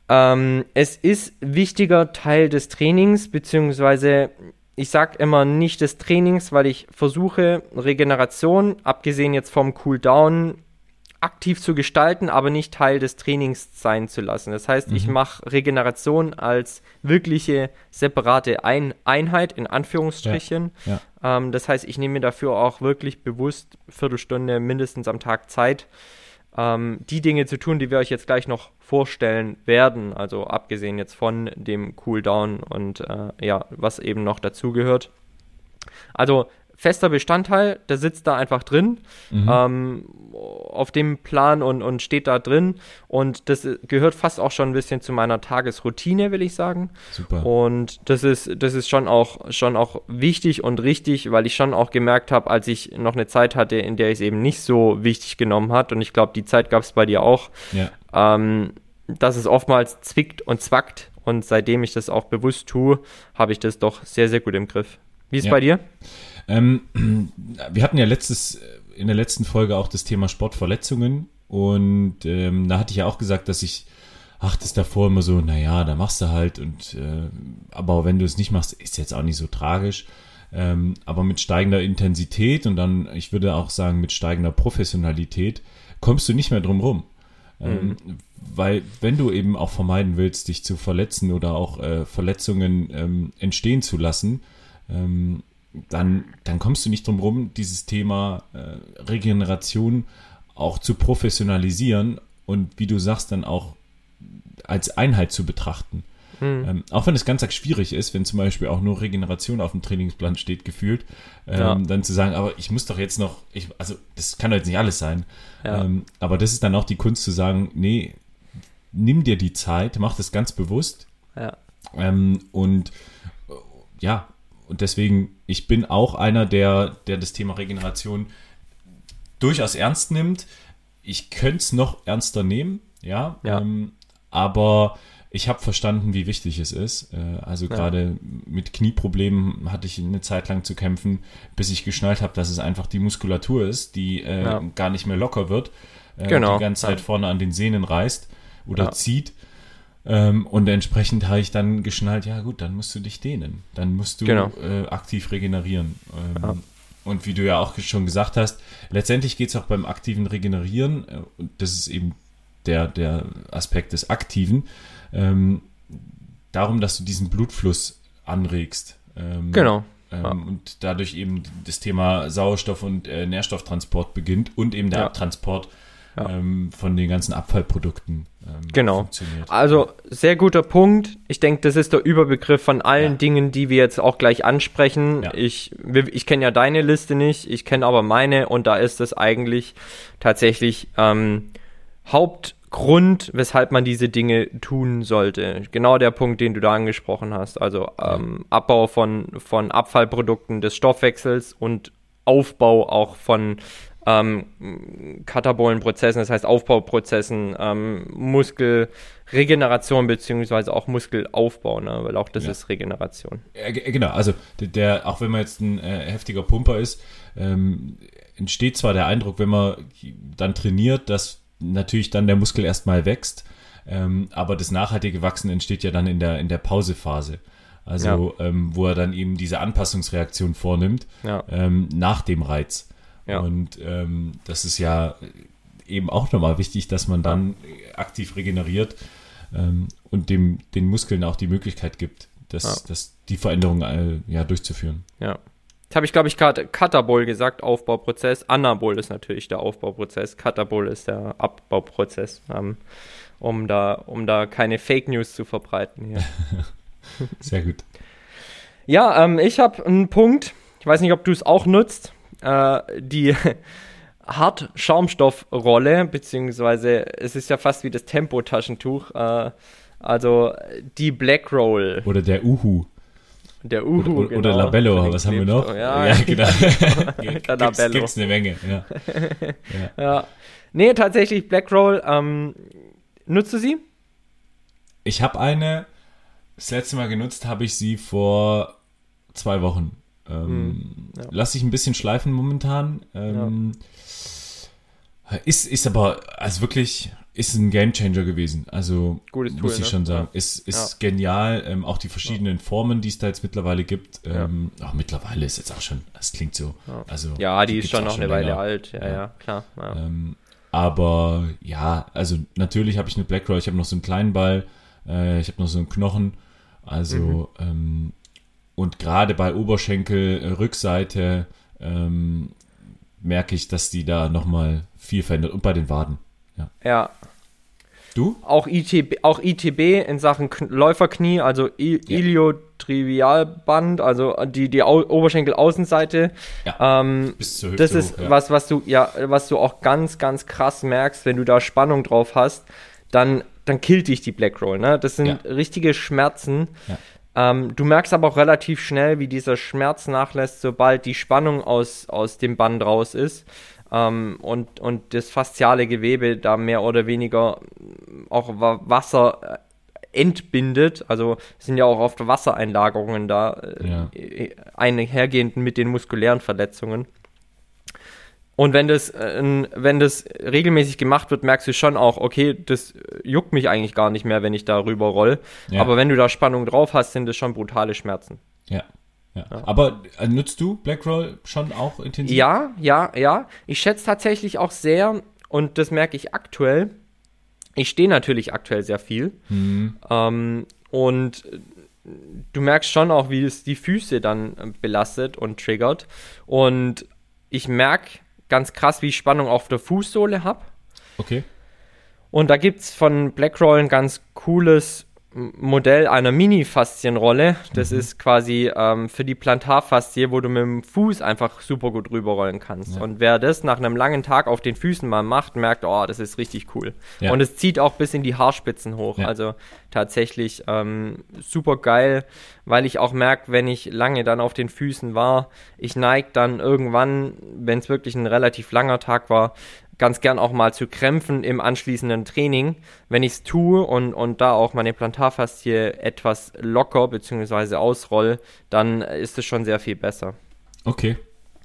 Ähm, es ist wichtiger Teil des Trainings, beziehungsweise ich sage immer nicht des Trainings, weil ich versuche, Regeneration, abgesehen jetzt vom Cooldown, aktiv zu gestalten, aber nicht Teil des Trainings sein zu lassen. Das heißt, mhm. ich mache Regeneration als wirkliche separate Ein Einheit in Anführungsstrichen. Ja, ja. Ähm, das heißt, ich nehme mir dafür auch wirklich bewusst Viertelstunde mindestens am Tag Zeit, ähm, die Dinge zu tun, die wir euch jetzt gleich noch vorstellen werden. Also abgesehen jetzt von dem Cooldown und äh, ja, was eben noch dazugehört. Also fester Bestandteil, der sitzt da einfach drin mhm. ähm, auf dem Plan und, und steht da drin und das gehört fast auch schon ein bisschen zu meiner Tagesroutine, will ich sagen. Super. Und das ist, das ist schon auch, schon auch wichtig und richtig, weil ich schon auch gemerkt habe, als ich noch eine Zeit hatte, in der ich es eben nicht so wichtig genommen hat und ich glaube, die Zeit gab es bei dir auch, ja. ähm, dass es oftmals zwickt und zwackt und seitdem ich das auch bewusst tue, habe ich das doch sehr, sehr gut im Griff. Wie ist es ja. bei dir? Ähm, <clears throat> wir hatten ja letztes, in der letzten Folge auch das Thema Sportverletzungen und ähm, da hatte ich ja auch gesagt, dass ich, ach, das davor immer so, naja, da machst du halt und, äh, aber wenn du es nicht machst, ist jetzt auch nicht so tragisch. Ähm, aber mit steigender Intensität und dann, ich würde auch sagen, mit steigender Professionalität kommst du nicht mehr drum rum. Ähm, mhm. Weil wenn du eben auch vermeiden willst, dich zu verletzen oder auch äh, Verletzungen ähm, entstehen zu lassen, ähm, dann, dann kommst du nicht drum rum, dieses Thema äh, Regeneration auch zu professionalisieren und wie du sagst, dann auch als Einheit zu betrachten. Mhm. Ähm, auch wenn es ganz schwierig ist, wenn zum Beispiel auch nur Regeneration auf dem Trainingsplan steht, gefühlt, ähm, ja. dann zu sagen, aber ich muss doch jetzt noch, ich, also das kann doch jetzt nicht alles sein. Ja. Ähm, aber das ist dann auch die Kunst zu sagen, nee, nimm dir die Zeit, mach das ganz bewusst. Ja. Ähm, und ja, und deswegen, ich bin auch einer, der, der das Thema Regeneration durchaus ernst nimmt. Ich könnte es noch ernster nehmen, ja. ja. Ähm, aber ich habe verstanden, wie wichtig es ist. Äh, also ja. gerade mit Knieproblemen hatte ich eine Zeit lang zu kämpfen, bis ich geschnallt habe, dass es einfach die Muskulatur ist, die äh, ja. gar nicht mehr locker wird, äh, genau. die ganze Zeit vorne an den Sehnen reißt oder zieht. Ähm, und entsprechend habe ich dann geschnallt, ja gut, dann musst du dich dehnen. Dann musst du genau. äh, aktiv regenerieren. Ähm, ja. Und wie du ja auch schon gesagt hast, letztendlich geht es auch beim aktiven Regenerieren, äh, und das ist eben der, der Aspekt des Aktiven, ähm, darum, dass du diesen Blutfluss anregst. Ähm, genau. Ähm, ja. Und dadurch eben das Thema Sauerstoff- und äh, Nährstofftransport beginnt und eben der ja. Abtransport ja. ähm, von den ganzen Abfallprodukten. Ähm, genau. Also sehr guter Punkt. Ich denke, das ist der Überbegriff von allen ja. Dingen, die wir jetzt auch gleich ansprechen. Ja. Ich, ich kenne ja deine Liste nicht, ich kenne aber meine und da ist es eigentlich tatsächlich ähm, Hauptgrund, weshalb man diese Dinge tun sollte. Genau der Punkt, den du da angesprochen hast. Also ähm, Abbau von, von Abfallprodukten des Stoffwechsels und Aufbau auch von ähm, katabolen Prozessen, das heißt Aufbauprozessen, ähm, Muskelregeneration beziehungsweise auch Muskelaufbau, ne? weil auch das ja. ist Regeneration. Ja, genau, also der, der, auch wenn man jetzt ein äh, heftiger Pumper ist, ähm, entsteht zwar der Eindruck, wenn man dann trainiert, dass natürlich dann der Muskel erstmal wächst, ähm, aber das nachhaltige Wachsen entsteht ja dann in der, in der Pausephase. Also, ja. ähm, wo er dann eben diese Anpassungsreaktion vornimmt ja. ähm, nach dem Reiz. Ja. Und ähm, das ist ja eben auch nochmal wichtig, dass man dann aktiv regeneriert ähm, und dem, den Muskeln auch die Möglichkeit gibt, das, ja. das, die Veränderung äh, ja, durchzuführen. Ja. Jetzt habe ich, glaube ich, gerade Katabol gesagt, Aufbauprozess. Anabol ist natürlich der Aufbauprozess. Katabol ist der Abbauprozess, ähm, um, da, um da keine Fake News zu verbreiten hier. <laughs> Sehr gut. Ja, ähm, ich habe einen Punkt. Ich weiß nicht, ob du es auch nutzt äh, die <laughs> Hart-Schaumstoffrolle, beziehungsweise es ist ja fast wie das Tempo-Taschentuch, äh, also die Black Roll. Oder der Uhu. Der Uhu, oder, genau. oder Labello, was haben wir noch? Ja, ja <laughs> genau. der Labello. Gibt's eine Menge, ja. <laughs> ja. ja. Nee, tatsächlich Black Roll, ähm, nutzt du sie? Ich habe eine, das letzte Mal genutzt habe ich sie vor zwei Wochen. Ähm, hm, ja. Lass sich ein bisschen schleifen momentan. Ähm, ja. Ist, ist aber, also wirklich, ist ein Gamechanger gewesen. Also Gutes muss Tool, ich ne? schon sagen. Ja. Ist, ist ja. genial. Ähm, auch die verschiedenen Formen, die es da jetzt mittlerweile gibt. Ähm, auch mittlerweile ist jetzt auch schon, das klingt so. Also, ja, die, die ist schon noch eine länger. Weile alt. Ja, ja, klar. Ähm, aber ja, also natürlich habe ich eine Black Roll, ich habe noch so einen kleinen Ball, äh, ich habe noch so einen Knochen. Also mhm. Und gerade bei Oberschenkel, äh, Rückseite ähm, merke ich, dass die da nochmal viel verändert. Und bei den Waden. Ja. ja. Du? Auch ITB, auch ITB in Sachen Läuferknie, also I ja. Iliotrivialband, also die, die Au Oberschenkelaußenseite. Ja. Ähm, Bis zur Hüfte das ist hoch, ja. was, was du, ja, was du auch ganz, ganz krass merkst, wenn du da Spannung drauf hast, dann, dann killt dich die Black Roll. Ne? Das sind richtige Schmerzen. Ja. Ähm, du merkst aber auch relativ schnell, wie dieser Schmerz nachlässt, sobald die Spannung aus, aus dem Band raus ist ähm, und, und das fasziale Gewebe da mehr oder weniger auch Wasser äh, entbindet. Also sind ja auch oft Wassereinlagerungen da, äh, ja. einhergehend mit den muskulären Verletzungen. Und wenn das, äh, wenn das regelmäßig gemacht wird, merkst du schon auch, okay, das juckt mich eigentlich gar nicht mehr, wenn ich da rüber roll. Ja. Aber wenn du da Spannung drauf hast, sind das schon brutale Schmerzen. Ja. Ja. ja. Aber äh, nutzt du Blackroll schon auch intensiv? Ja, ja, ja. Ich schätze tatsächlich auch sehr, und das merke ich aktuell. Ich stehe natürlich aktuell sehr viel. Mhm. Ähm, und du merkst schon auch, wie es die Füße dann belastet und triggert. Und ich merke ganz krass, wie ich Spannung auf der Fußsohle habe. Okay. Und da gibt es von Blackroll ein ganz cooles Modell einer Mini-Faszienrolle. Das mhm. ist quasi ähm, für die Plantarfaszie, wo du mit dem Fuß einfach super gut rüberrollen kannst. Ja. Und wer das nach einem langen Tag auf den Füßen mal macht, merkt, oh, das ist richtig cool. Ja. Und es zieht auch bis in die Haarspitzen hoch. Ja. Also tatsächlich ähm, super geil, weil ich auch merke, wenn ich lange dann auf den Füßen war, ich neige dann irgendwann, wenn es wirklich ein relativ langer Tag war, ganz gern auch mal zu Krämpfen im anschließenden Training. Wenn ich es tue und, und da auch meine Plantarfaszie etwas locker bzw. ausroll, dann ist es schon sehr viel besser. Okay.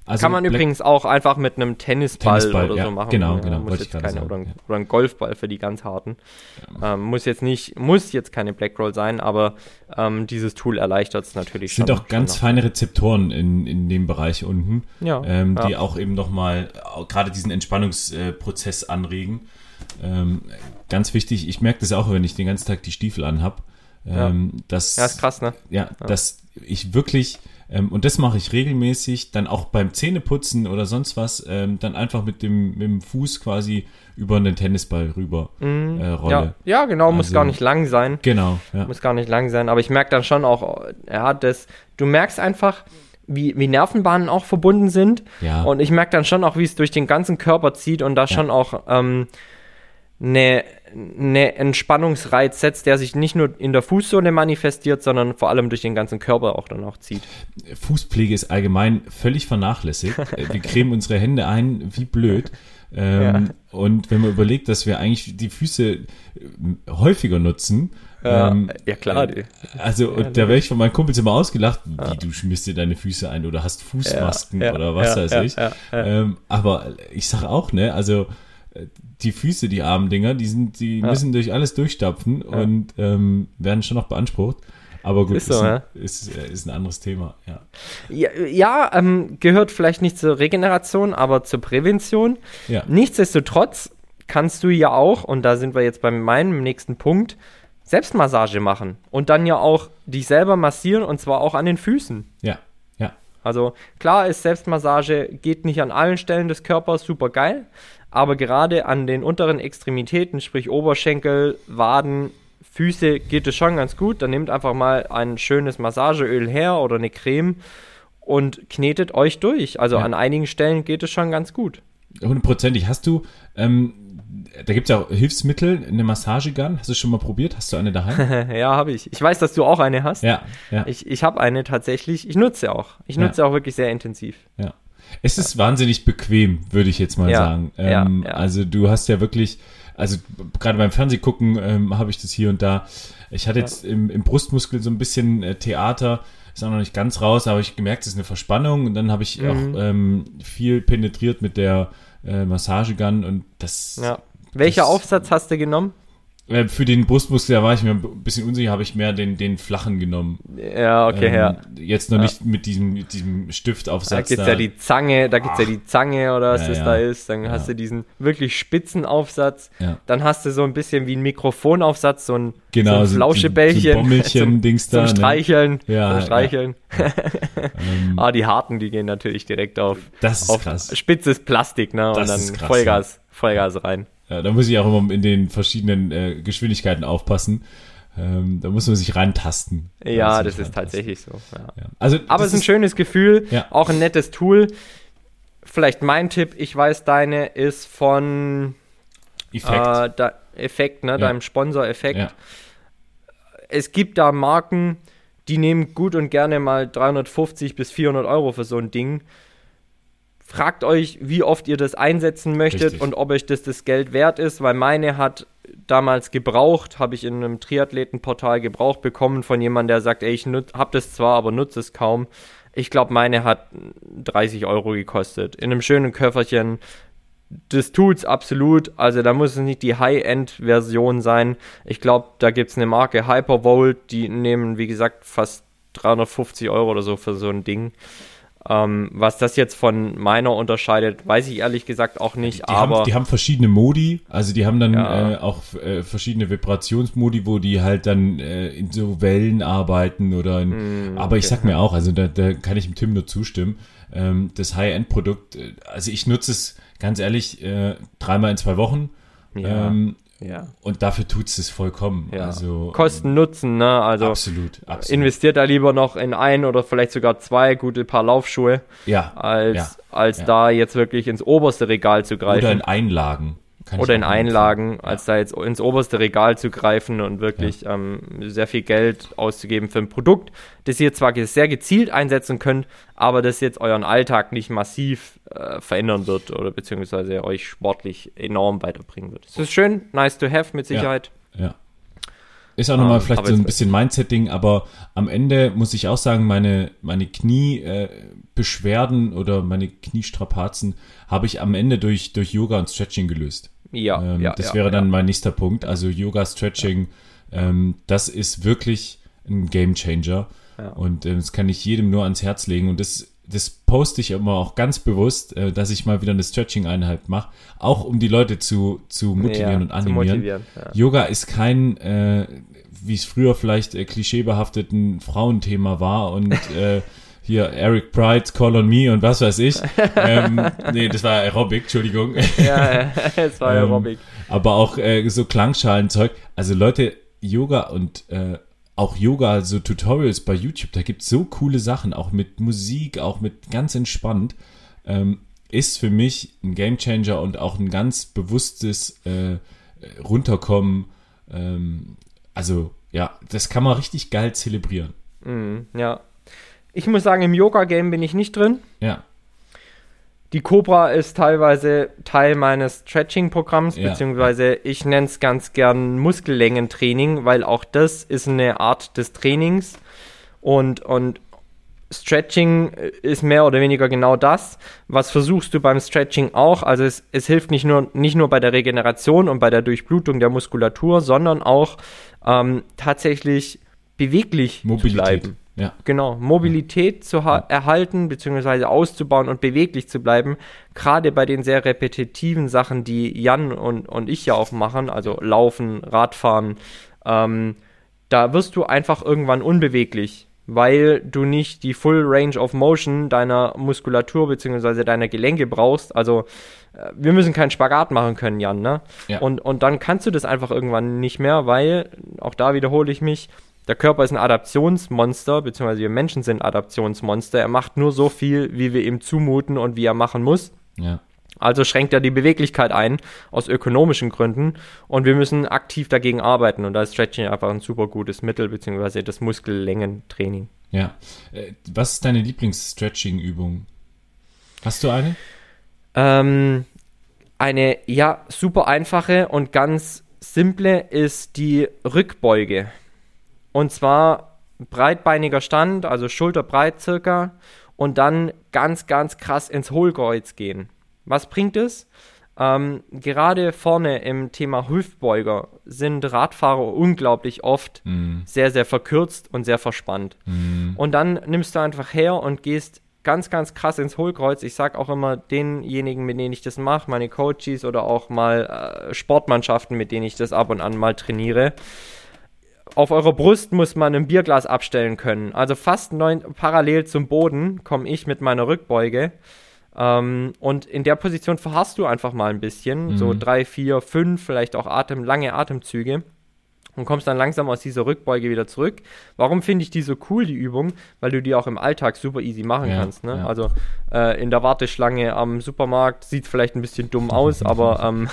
Also Kann man Black übrigens auch einfach mit einem Tennisball, Tennisball oder ja, so machen. Genau, genau. Muss jetzt keine, oder, ein, oder, ein, Golfball für die ganz harten. Ja. Ähm, muss jetzt nicht, muss jetzt keine Blackroll sein, aber ähm, dieses Tool erleichtert es natürlich es sind auch ganz feine Rezeptoren in, in dem Bereich unten, ähm, die auch eben nochmal gerade diesen Entspannungsprozess anregen. Ähm, ganz wichtig, ich merke das auch, wenn ich den ganzen Tag die Stiefel anhab. Ähm, dass, ja, ist krass, ne? Ja, dass ich wirklich ähm, und das mache ich regelmäßig, dann auch beim Zähneputzen oder sonst was, ähm, dann einfach mit dem, mit dem Fuß quasi über einen Tennisball rüber mm, äh, rolle. Ja, ja genau, also, muss gar nicht lang sein. Genau. Ja. Muss gar nicht lang sein, aber ich merke dann schon auch, er hat das, du merkst einfach, wie, wie Nervenbahnen auch verbunden sind. Ja. Und ich merke dann schon auch, wie es durch den ganzen Körper zieht und da ja. schon auch ähm, eine, eine Entspannungsreiz setzt, der sich nicht nur in der Fußsohle manifestiert, sondern vor allem durch den ganzen Körper auch dann auch zieht. Fußpflege ist allgemein völlig vernachlässigt. wir cremen unsere Hände ein, wie blöd. Ähm, ja. Und wenn man überlegt, dass wir eigentlich die Füße äh, häufiger nutzen, ja, ähm, ja klar. Die. Also, und da wäre ich von meinen Kumpels immer ausgelacht, wie ja. du schmierst dir deine Füße ein oder hast Fußmasken ja, oder was weiß ich. Ähm, aber ich sage auch, ne, also die Füße, die armen Dinger, die sind, die ja. müssen durch alles durchstapfen ja. und ähm, werden schon noch beansprucht. Aber gut, ist, so, ist, ein, ist, äh, ist, ein anderes Thema, ja. Ja, ja ähm, gehört vielleicht nicht zur Regeneration, aber zur Prävention. Ja. Nichtsdestotrotz kannst du ja auch, und da sind wir jetzt bei meinem nächsten Punkt, Selbstmassage machen und dann ja auch dich selber massieren und zwar auch an den Füßen. Ja, ja. Also klar ist Selbstmassage geht nicht an allen Stellen des Körpers super geil, aber gerade an den unteren Extremitäten, sprich Oberschenkel, Waden, Füße, geht es schon ganz gut. Dann nehmt einfach mal ein schönes Massageöl her oder eine Creme und knetet euch durch. Also ja. an einigen Stellen geht es schon ganz gut. Hundertprozentig. Hast du, ähm, da gibt es ja auch Hilfsmittel, eine Massagegun. Hast du schon mal probiert? Hast du eine daheim? <laughs> ja, habe ich. Ich weiß, dass du auch eine hast. Ja, ja. Ich, ich habe eine tatsächlich. Ich nutze auch. Ich nutze ja. auch wirklich sehr intensiv. Ja. Es ist wahnsinnig bequem, würde ich jetzt mal ja, sagen. Ähm, ja, ja. Also du hast ja wirklich, also gerade beim Fernsehgucken ähm, habe ich das hier und da. Ich hatte jetzt im, im Brustmuskel so ein bisschen äh, Theater, ist auch noch nicht ganz raus, aber ich gemerkt, es ist eine Verspannung und dann habe ich mhm. auch ähm, viel penetriert mit der äh, Massagegun und das. Ja. Welcher das, Aufsatz hast du genommen? Äh, für den Brustmuskel, da war ich mir ein bisschen unsicher, habe ich mehr den, den flachen genommen. Ja, okay, ähm, ja. Jetzt noch ja. nicht mit diesem, mit diesem Stiftaufsatz. Da gibt's da. ja die Zange, da gibt's Ach. ja die Zange oder was ja, das ja. da ist. Dann ja. hast du diesen wirklich spitzen Aufsatz. Dann hast du so ein bisschen wie ein Mikrofonaufsatz, so ein, genau, so ein Flauschebällchen. So, <laughs> zum, Dings da. Zum Streicheln. Ne? Ja, zum Streicheln. ähm, <laughs> ah, die harten, die gehen natürlich direkt auf, das ist auf krass. spitzes Plastik, ne? Das Und dann krass, Vollgas, Vollgas rein. Ja, da muss ich auch immer in den verschiedenen äh, Geschwindigkeiten aufpassen. Ähm, da muss man sich rantasten. Ja, das ist tatsächlich so. Ja. Ja. Also, Aber es ist ein schönes Gefühl, ja. auch ein nettes Tool. Vielleicht mein Tipp, ich weiß, deine ist von Effekt, äh, Effekt ne, deinem Sponsor Effekt. Es gibt da Marken, die nehmen gut und gerne mal 350 bis 400 Euro für so ein Ding. Fragt euch, wie oft ihr das einsetzen möchtet Richtig. und ob euch das das Geld wert ist, weil meine hat damals gebraucht, habe ich in einem Triathletenportal gebraucht bekommen von jemandem, der sagt, ey, ich habe das zwar, aber nutze es kaum. Ich glaube, meine hat 30 Euro gekostet. In einem schönen Köfferchen. Das tut's absolut. Also da muss es nicht die High-End-Version sein. Ich glaube, da gibt es eine Marke Hypervolt, die nehmen, wie gesagt, fast 350 Euro oder so für so ein Ding. Ähm, was das jetzt von meiner unterscheidet, weiß ich ehrlich gesagt auch nicht. Die, aber haben, die haben verschiedene Modi, also die haben dann Ja. äh, auch äh, verschiedene Vibrationsmodi, wo die halt dann äh, in so Wellen arbeiten oder in, Mm, aber ich okay. sag mir auch, also da, da kann ich dem Tim nur zustimmen, ähm, das High-End-Produkt, äh, also ich nutze es ganz ehrlich äh, dreimal in zwei Wochen Ja. ähm, ja. und dafür tut's es vollkommen. Ja. Also Kosten Nutzen, ne? Also absolut, absolut. investiert da lieber noch in ein oder vielleicht sogar zwei gute Paar Laufschuhe, ja, als, ja, als da jetzt wirklich ins oberste Regal zu oder in greifen. Einlagen oder in Einlagen, ja. als da jetzt ins oberste Regal zu greifen und wirklich ja. ähm, sehr viel Geld auszugeben für ein Produkt, das ihr zwar sehr gezielt einsetzen könnt, aber das jetzt euren Alltag nicht massiv äh, verändern wird oder beziehungsweise euch sportlich enorm weiterbringen wird. Es ist schön, nice to have mit Sicherheit. Ja. ja. Ist auch nochmal um, vielleicht so ein bisschen Mindsetting, aber am Ende muss ich auch sagen, meine, meine Kniebeschwerden äh, oder meine Kniestrapazen habe ich am Ende durch, durch Yoga und Stretching gelöst. Ja, ähm, ja das ja, wäre dann ja. mein nächster Punkt. Also Yoga, Stretching, ähm, das ist wirklich ein Game Changer. Und äh, das kann ich jedem nur ans Herz legen. Und das, das poste ich immer auch ganz bewusst, äh, dass ich mal wieder eine Stretching-Einheit mache, auch um die Leute zu, zu motivieren und animieren. Motivieren, Yoga ist kein, äh, wie es früher vielleicht äh, klischeebehafteten Frauenthema war und äh, <laughs> hier Eric Pride, Call on Me und was weiß ich. <laughs> ähm, nee, das war Aerobic, Entschuldigung. Ja, <laughs> es war Aerobic. Ähm, aber auch äh, so Klangschalenzeug. Also Leute, Yoga und äh, auch Yoga, so Tutorials bei YouTube, da gibt es so coole Sachen, auch mit Musik, auch mit ganz entspannt. Ähm, ist für mich ein Gamechanger und auch ein ganz bewusstes äh, Runterkommen. Ähm, also, ja, das kann man richtig geil zelebrieren. Mm, ja, ich muss sagen, im Yoga-Game bin ich nicht drin. Ja. Die Cobra ist teilweise Teil meines Stretching-Programms, ja. beziehungsweise ich nenne es ganz gern Muskellängentraining, weil auch das ist eine Art des Trainings. Und, und Stretching ist mehr oder weniger genau das. Was versuchst du beim Stretching auch? Also es, es hilft nicht nur, nicht nur bei der Regeneration und bei der Durchblutung der Muskulatur, sondern auch ähm, tatsächlich beweglich Mobilität. zu bleiben. Ja. Genau, Mobilität zu erhalten bzw. auszubauen und beweglich zu bleiben. Gerade bei den sehr repetitiven Sachen, die Jan und, und ich ja auch machen, also Laufen, Radfahren, ähm, da wirst du einfach irgendwann unbeweglich, weil du nicht die Full Range of Motion deiner Muskulatur bzw. deiner Gelenke brauchst. Also äh, wir müssen keinen Spagat machen können, Jan, ne? Ja. Und, und dann kannst du das einfach irgendwann nicht mehr, weil, auch da wiederhole ich mich, der Körper ist ein Adaptionsmonster, beziehungsweise wir Menschen sind Adaptionsmonster. Er macht nur so viel, wie wir ihm zumuten und wie er machen muss. Ja. Also schränkt er die Beweglichkeit ein, aus ökonomischen Gründen. Und wir müssen aktiv dagegen arbeiten. Und da ist Stretching einfach ein super gutes Mittel, beziehungsweise das Muskellängentraining. Ja. Äh, was ist deine Lieblings-Stretching-Übung? Hast du eine? Ähm, eine, ja, super einfache und ganz simple ist die Rückbeuge. Und zwar breitbeiniger Stand, also schulterbreit circa, und dann ganz, ganz krass ins Hohlkreuz gehen. Was bringt es? Ähm, gerade vorne im Thema Hüftbeuger sind Radfahrer unglaublich oft mm. sehr, sehr verkürzt und sehr verspannt. Mm. Und dann nimmst du einfach her und gehst ganz, ganz krass ins Hohlkreuz. Ich sage auch immer denjenigen, mit denen ich das mache, meine Coaches oder auch mal äh, Sportmannschaften, mit denen ich das ab und an mal trainiere auf eurer Brust muss man ein Bierglas abstellen können. Also fast neun, parallel zum Boden komme ich mit meiner Rückbeuge. Ähm, und in der Position verharrst du einfach mal ein bisschen. Mhm. So drei, vier, fünf, vielleicht auch Atem, lange Atemzüge. Und kommst dann langsam aus dieser Rückbeuge wieder zurück. Warum finde ich die so cool, die Übung? Weil du die auch im Alltag super easy machen ja, kannst. Ne? Ja. Also äh, in der Warteschlange am Supermarkt sieht vielleicht ein bisschen dumm <laughs> aus, aber ähm,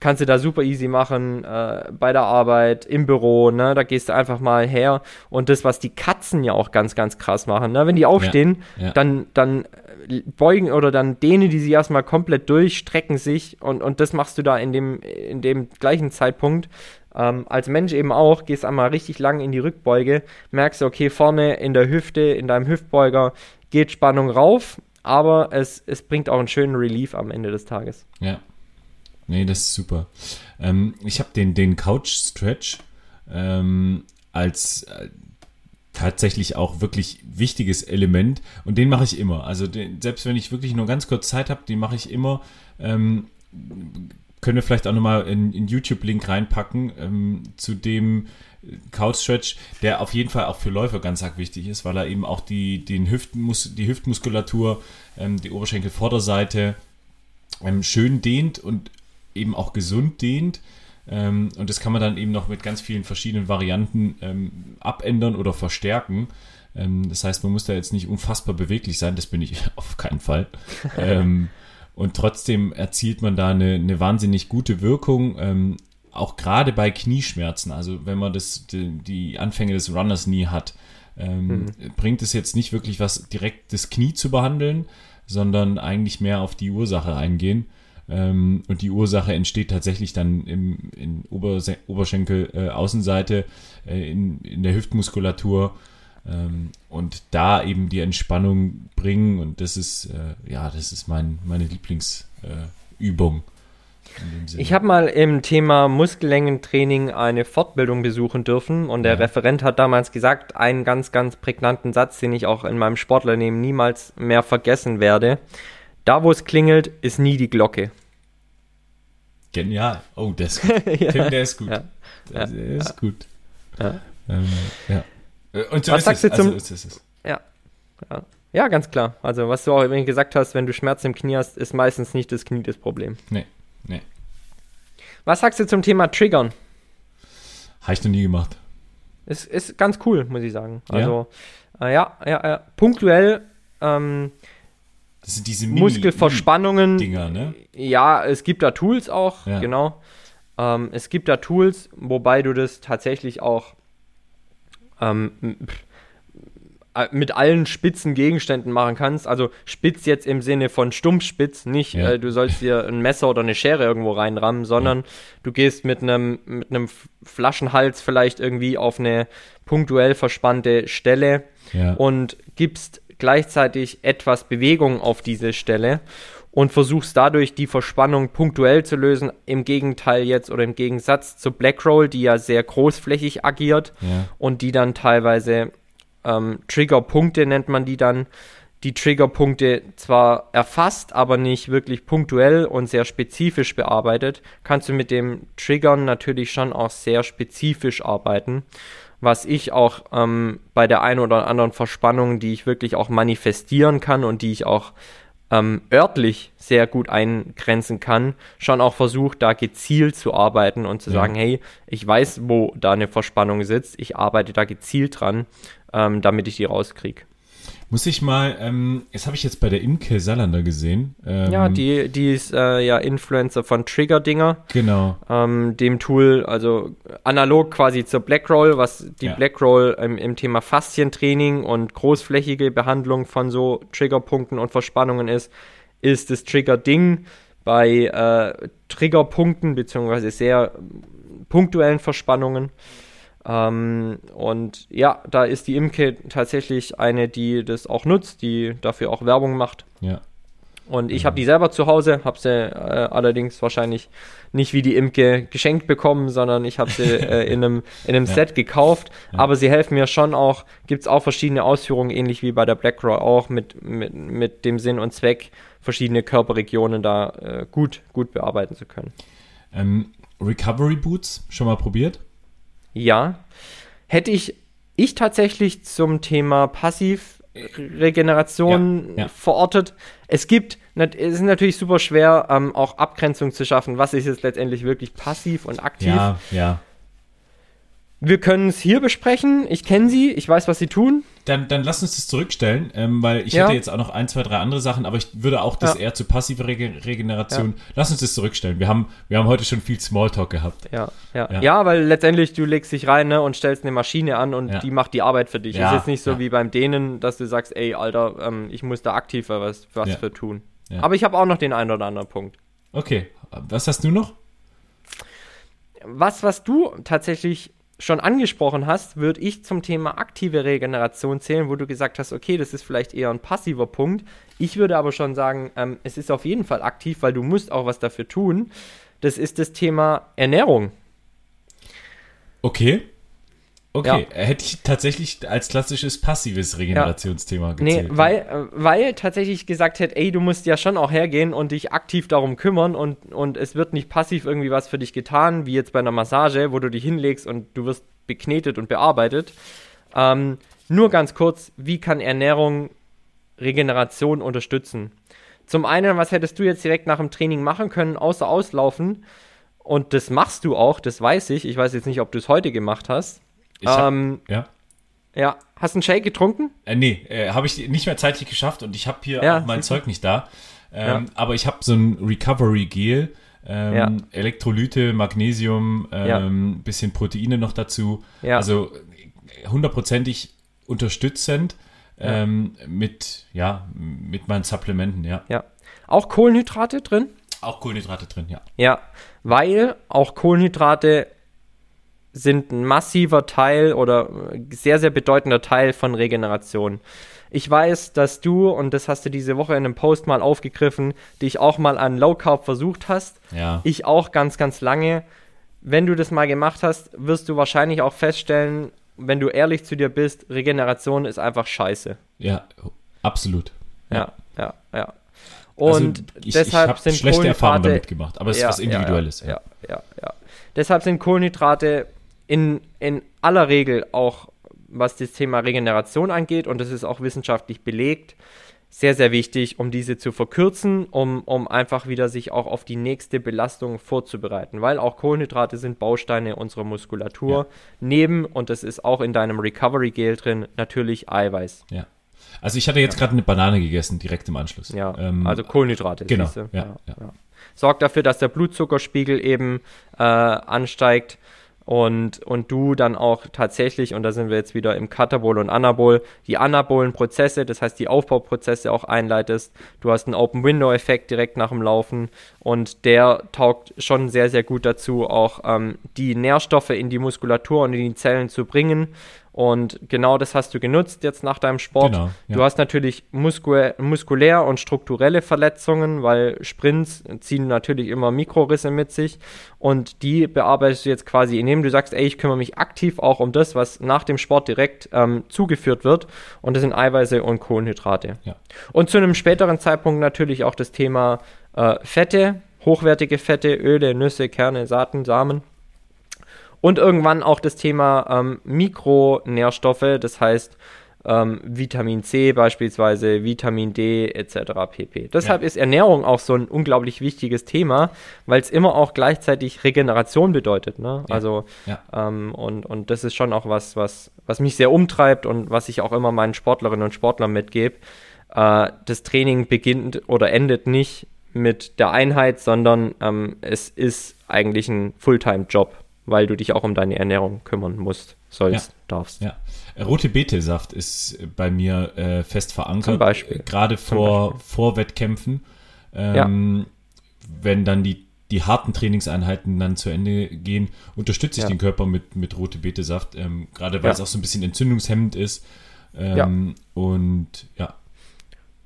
kannst du da super easy machen, äh, bei der Arbeit, im Büro, ne, da gehst du einfach mal her und das, was die Katzen ja auch ganz, ganz krass machen, ne, wenn die aufstehen, ja, ja. dann, dann beugen oder dann dehnen die sich erstmal komplett durch, strecken sich und, und das machst du da in dem, in dem gleichen Zeitpunkt. Ähm, als Mensch eben auch, gehst einmal richtig lang in die Rückbeuge, merkst du, okay, vorne in der Hüfte, in deinem Hüftbeuger geht Spannung rauf, aber es, es bringt auch einen schönen Relief am Ende des Tages. Ja, Nee, das ist super. Ähm, ich habe den, den Couch Stretch ähm, als äh, tatsächlich auch wirklich wichtiges Element und den mache ich immer. Also den, selbst wenn ich wirklich nur ganz kurz Zeit habe, den mache ich immer. Ähm, können wir vielleicht auch nochmal in, in YouTube-Link reinpacken ähm, zu dem Couch Stretch, der auf jeden Fall auch für Läufer ganz arg wichtig ist, weil er eben auch die, den Hüftmus die Hüftmuskulatur, ähm, die Oberschenkelvorderseite ähm, schön dehnt und eben auch gesund dehnt. Ähm, und das kann man dann eben noch mit ganz vielen verschiedenen Varianten ähm, abändern oder verstärken. Ähm, das heißt, man muss da jetzt nicht unfassbar beweglich sein, das bin ich <laughs> auf keinen Fall. <laughs> Ähm, und trotzdem erzielt man da eine, eine wahnsinnig gute Wirkung. Ähm, auch gerade bei Knieschmerzen, also wenn man das, die, die Anfänge des Runners nie hat, ähm, mhm. bringt es jetzt nicht wirklich was, direkt das Knie zu behandeln, sondern eigentlich mehr auf die Ursache eingehen. Ähm, und die Ursache entsteht tatsächlich dann im, in Oberse Oberschenkel, äh, Außenseite, äh, in, in der Hüftmuskulatur. Ähm, und da eben die Entspannung bringen. Und das ist, äh, ja, das ist mein, meine Lieblingsübung. Ich habe mal im Thema Muskellängentraining eine Fortbildung besuchen dürfen und der ja. Referent hat damals gesagt, einen ganz, ganz prägnanten Satz, den ich auch in meinem Sportlernehmen niemals mehr vergessen werde. Da, wo es klingelt, ist nie die Glocke. Genial. Oh, der ist gut. <laughs> ja. Tim, der ist gut. Ja. Der, der ist gut. Ja. Ähm, ja. Äh, und so was sagst es. du zum... Also ist ja. ja. Ja, ganz klar. Also, was du auch eben gesagt hast, wenn du Schmerzen im Knie hast, ist meistens nicht das Knie das Problem. Nee, nee. Was sagst du zum Thema Triggern? Habe ich noch nie gemacht. Ist, ist ganz cool, muss ich sagen. Also, ja, äh, ja, ja, ja, punktuell ähm, das sind diese Mini, Muskelverspannungen. Dinger, ne? Ja, es gibt da Tools auch, ja. genau. Ähm, es gibt da Tools, wobei du das tatsächlich auch ähm, äh, mit allen spitzen Gegenständen machen kannst. Also spitz jetzt im Sinne von stumpfspitz, nicht ja. äh, du sollst dir ein Messer oder eine Schere irgendwo reinrammen, sondern ja. du gehst mit einem mit einem Flaschenhals vielleicht irgendwie auf eine punktuell verspannte Stelle ja. und gibst gleichzeitig etwas Bewegung auf diese Stelle und versuchst dadurch die Verspannung punktuell zu lösen. Im Gegenteil jetzt oder im Gegensatz zu Blackroll, die ja sehr großflächig agiert ja. und die dann teilweise ähm, Triggerpunkte nennt man die dann, die Triggerpunkte zwar erfasst, aber nicht wirklich punktuell und sehr spezifisch bearbeitet, kannst du mit dem Triggern natürlich schon auch sehr spezifisch arbeiten was ich auch ähm, bei der einen oder anderen Verspannung, die ich wirklich auch manifestieren kann und die ich auch ähm, örtlich sehr gut eingrenzen kann, schon auch versucht, da gezielt zu arbeiten und zu ja. sagen, hey, ich weiß, wo da eine Verspannung sitzt, ich arbeite da gezielt dran, ähm, damit ich die rauskriege. Muss ich mal, ähm, das habe ich jetzt bei der Imke Salander gesehen. Ähm, ja, die, die ist äh, ja Influencer von Trigger-Dinger. Genau. Ähm, dem Tool, also analog quasi zur Blackroll, was die ja. Blackroll im, im Thema Faszientraining und großflächige Behandlung von so Triggerpunkten und Verspannungen ist, ist das Trigger-Ding bei äh, Triggerpunkten beziehungsweise sehr punktuellen Verspannungen. Ähm, und ja, da ist die Imke tatsächlich eine, die das auch nutzt, die dafür auch Werbung macht. Ja. Und ich habe die selber zu Hause, habe sie äh, allerdings wahrscheinlich nicht wie die Imke geschenkt bekommen, sondern ich habe sie äh, <laughs> in einem, in einem ja. Set gekauft. Ja. Aber sie helfen mir schon auch, gibt es auch verschiedene Ausführungen, ähnlich wie bei der BlackRock auch, mit, mit, mit dem Sinn und Zweck, verschiedene Körperregionen da äh, gut, gut bearbeiten zu können. Ähm, Recovery Boots, schon mal probiert? Ja. Hätte ich, ich tatsächlich zum Thema Passivregeneration ja, ja. verortet. Es gibt, es ist natürlich super schwer, ähm, auch Abgrenzung zu schaffen. Was ist jetzt letztendlich wirklich passiv und aktiv? Ja, ja. Wir können es hier besprechen. Ich kenne sie, ich weiß, was sie tun. Dann, dann lass uns das zurückstellen, ähm, weil ich ja. hätte jetzt auch noch ein, zwei, drei andere Sachen, aber ich würde auch das ja. eher zu passive Rege Regeneration. Ja. Lass uns das zurückstellen. Wir haben, wir haben heute schon viel Smalltalk gehabt. Ja, ja. ja. weil letztendlich du legst dich rein ne, und stellst eine Maschine an und die macht die Arbeit für dich. Ja. Ist jetzt nicht so wie beim Dehnen, dass du sagst, ey, Alter, ähm, ich muss da aktiver was, was für tun. Aber ich habe auch noch den einen oder anderen Punkt. Okay, was hast du noch? Was, was du tatsächlich schon angesprochen hast, würde ich zum Thema aktive Regeneration zählen, wo du gesagt hast, okay, das ist vielleicht eher ein passiver Punkt. Ich würde aber schon sagen, ähm, es ist auf jeden Fall aktiv, weil du musst auch was dafür tun. Das ist das Thema Ernährung. Okay. Okay, ja. hätte ich tatsächlich als klassisches passives Regenerationsthema ja. gezählt. Nee, weil, äh, weil tatsächlich gesagt hätte, ey, du musst ja schon auch hergehen und dich aktiv darum kümmern und, und es wird nicht passiv irgendwie was für dich getan, wie jetzt bei einer Massage, wo du dich hinlegst und du wirst beknetet und bearbeitet. Ähm, nur ganz kurz, wie kann Ernährung Regeneration unterstützen? Zum einen, was hättest du jetzt direkt nach dem Training machen können, außer auslaufen? Und das machst du auch, das weiß ich. Ich weiß jetzt nicht, ob du es heute gemacht hast. Hab, ähm, ja. Ja. Hast du einen Shake getrunken? Äh, nee, äh, habe ich nicht mehr zeitlich geschafft und ich habe hier ja, auch mein Zeug nicht da. Ähm, Ja. Aber ich habe so ein Recovery-Gel, ähm, Ja. Elektrolyte, Magnesium, ähm, bisschen Proteine noch dazu. Also äh, hundertprozentig unterstützend ähm, mit, ja, mit meinen Supplementen, ja. Ja. Auch Kohlenhydrate drin? Auch Kohlenhydrate drin, ja. Ja, weil auch Kohlenhydrate sind ein massiver Teil oder äh, sehr, sehr bedeutender Teil von Regeneration. Ich weiß, dass du, und das hast du diese Woche in einem Post mal aufgegriffen, dich auch mal an Low Carb versucht hast. Ja. Ich auch ganz, ganz lange. Wenn du das mal gemacht hast, wirst du wahrscheinlich auch feststellen, wenn du ehrlich zu dir bist, Regeneration ist einfach scheiße. Ja, absolut. Ja, ja, ja. Also Und ich, deshalb ich habe sind schlechte Erfahrungen Kohlenhydrate damit gemacht, aber es ist was Individuelles. Ja, ja, ja, ja. Deshalb sind Kohlenhydrate in, in aller Regel auch, was das Thema Regeneration angeht, und das ist auch wissenschaftlich belegt, sehr, sehr wichtig, um diese zu verkürzen, um, um einfach wieder sich auch auf die nächste Belastung vorzubereiten, weil auch Kohlenhydrate sind Bausteine unserer Muskulatur. Ja. Neben, und das ist auch in deinem Recovery Gel drin, natürlich Eiweiß. Ja. Also ich hatte jetzt gerade eine Banane gegessen, direkt im Anschluss. Ja, Ähm, also Kohlenhydrate. genau, ja, ja. Sorgt dafür, dass der Blutzuckerspiegel eben äh, ansteigt und, und du dann auch tatsächlich, und da sind wir jetzt wieder im Katabol und Anabol, die anabolen Prozesse, das heißt die Aufbauprozesse auch einleitest. Du hast einen Open-Window-Effekt direkt nach dem Laufen und der taugt schon sehr, sehr gut dazu, auch ähm, die Nährstoffe in die Muskulatur und in die Zellen zu bringen. Und genau das hast du genutzt jetzt nach deinem Sport. Genau, ja. Du hast natürlich musku muskulär und strukturelle Verletzungen, weil Sprints ziehen natürlich immer Mikrorisse mit sich und die bearbeitest du jetzt quasi, indem du sagst, ey, ich kümmere mich aktiv auch um das, was nach dem Sport direkt ähm, zugeführt wird und das sind Eiweiße und Kohlenhydrate. Ja. Und zu einem späteren Zeitpunkt natürlich auch das Thema äh, Fette, hochwertige Fette, Öle, Nüsse, Kerne, Saaten, Samen. Und irgendwann auch das Thema ähm, Mikronährstoffe, das heißt ähm, Vitamin C beispielsweise, Vitamin D etc. pp. Deshalb Ja. ist Ernährung auch so ein unglaublich wichtiges Thema, weil es immer auch gleichzeitig Regeneration bedeutet. Ne? Ja. Also Ja. ähm, und, und das ist schon auch was, was, was mich sehr umtreibt und was ich auch immer meinen Sportlerinnen und Sportlern mitgebe. Äh, das Training beginnt oder endet nicht mit der Einheit, sondern ähm, es ist eigentlich ein Fulltime-Job, weil du dich auch um deine Ernährung kümmern musst, sollst, Ja. darfst. Ja. Rote Betesaft ist bei mir äh, fest verankert. Zum Beispiel. Äh, Gerade vor, vor Wettkämpfen. Ähm, Wenn dann die, die harten Trainingseinheiten dann zu Ende gehen, unterstütze ich Ja. den Körper mit, mit Rote Betesaft. Ähm, gerade weil Ja. es auch so ein bisschen entzündungshemmend ist. Ähm, Und ja,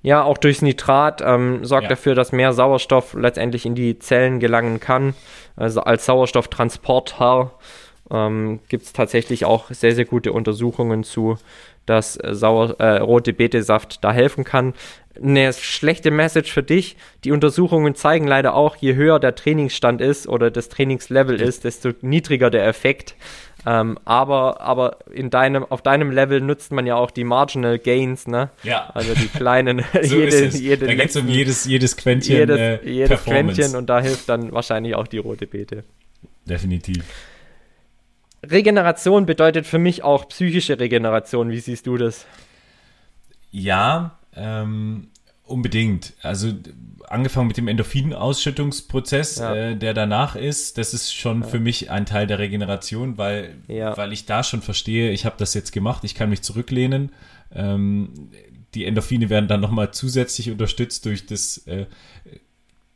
Ja, auch durchs Nitrat ähm, sorgt Ja. dafür, dass mehr Sauerstoff letztendlich in die Zellen gelangen kann. Also als Sauerstofftransporter ähm, gibt es tatsächlich auch sehr, sehr gute Untersuchungen zu, dass äh, Sauer, äh, rote Betesaft da helfen kann. Eine schlechte Message für dich. Die Untersuchungen zeigen leider auch, je höher der Trainingsstand ist oder das Trainingslevel ist, desto niedriger der Effekt. Ähm, aber aber in deinem, auf deinem Level nutzt man ja auch die Marginal Gains, ne? Ja. Also die kleinen, <laughs> <laughs> so jede, jede da geht es um jedes, jedes Quäntchen jedes, äh, jedes. Quäntchen und da hilft dann wahrscheinlich auch die rote Beete. Definitiv. Regeneration bedeutet für mich auch psychische Regeneration. Wie siehst du das? Ja, ähm, unbedingt. Also angefangen mit dem Endorphinausschüttungsprozess, Ja. äh, der danach ist, das ist schon für mich ein Teil der Regeneration, weil, Ja. weil ich da schon verstehe, ich habe das jetzt gemacht, ich kann mich zurücklehnen. Ähm, die Endorphine werden dann nochmal zusätzlich unterstützt durch das äh,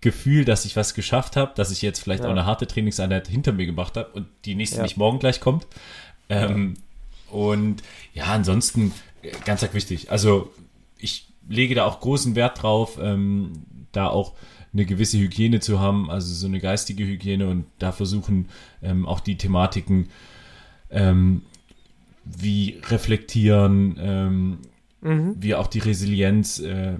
Gefühl, dass ich was geschafft habe, dass ich jetzt vielleicht Ja. auch eine harte Trainingseinheit hinter mir gemacht habe und die nächste Ja. nicht morgen gleich kommt. Ähm, Und ja, ansonsten äh, ganz arg wichtig. Also ich lege da auch großen Wert drauf, ähm, da auch eine gewisse Hygiene zu haben, also so eine geistige Hygiene und da versuchen ähm, auch die Thematiken ähm, wie reflektieren, ähm, Mhm. wie auch die Resilienz äh,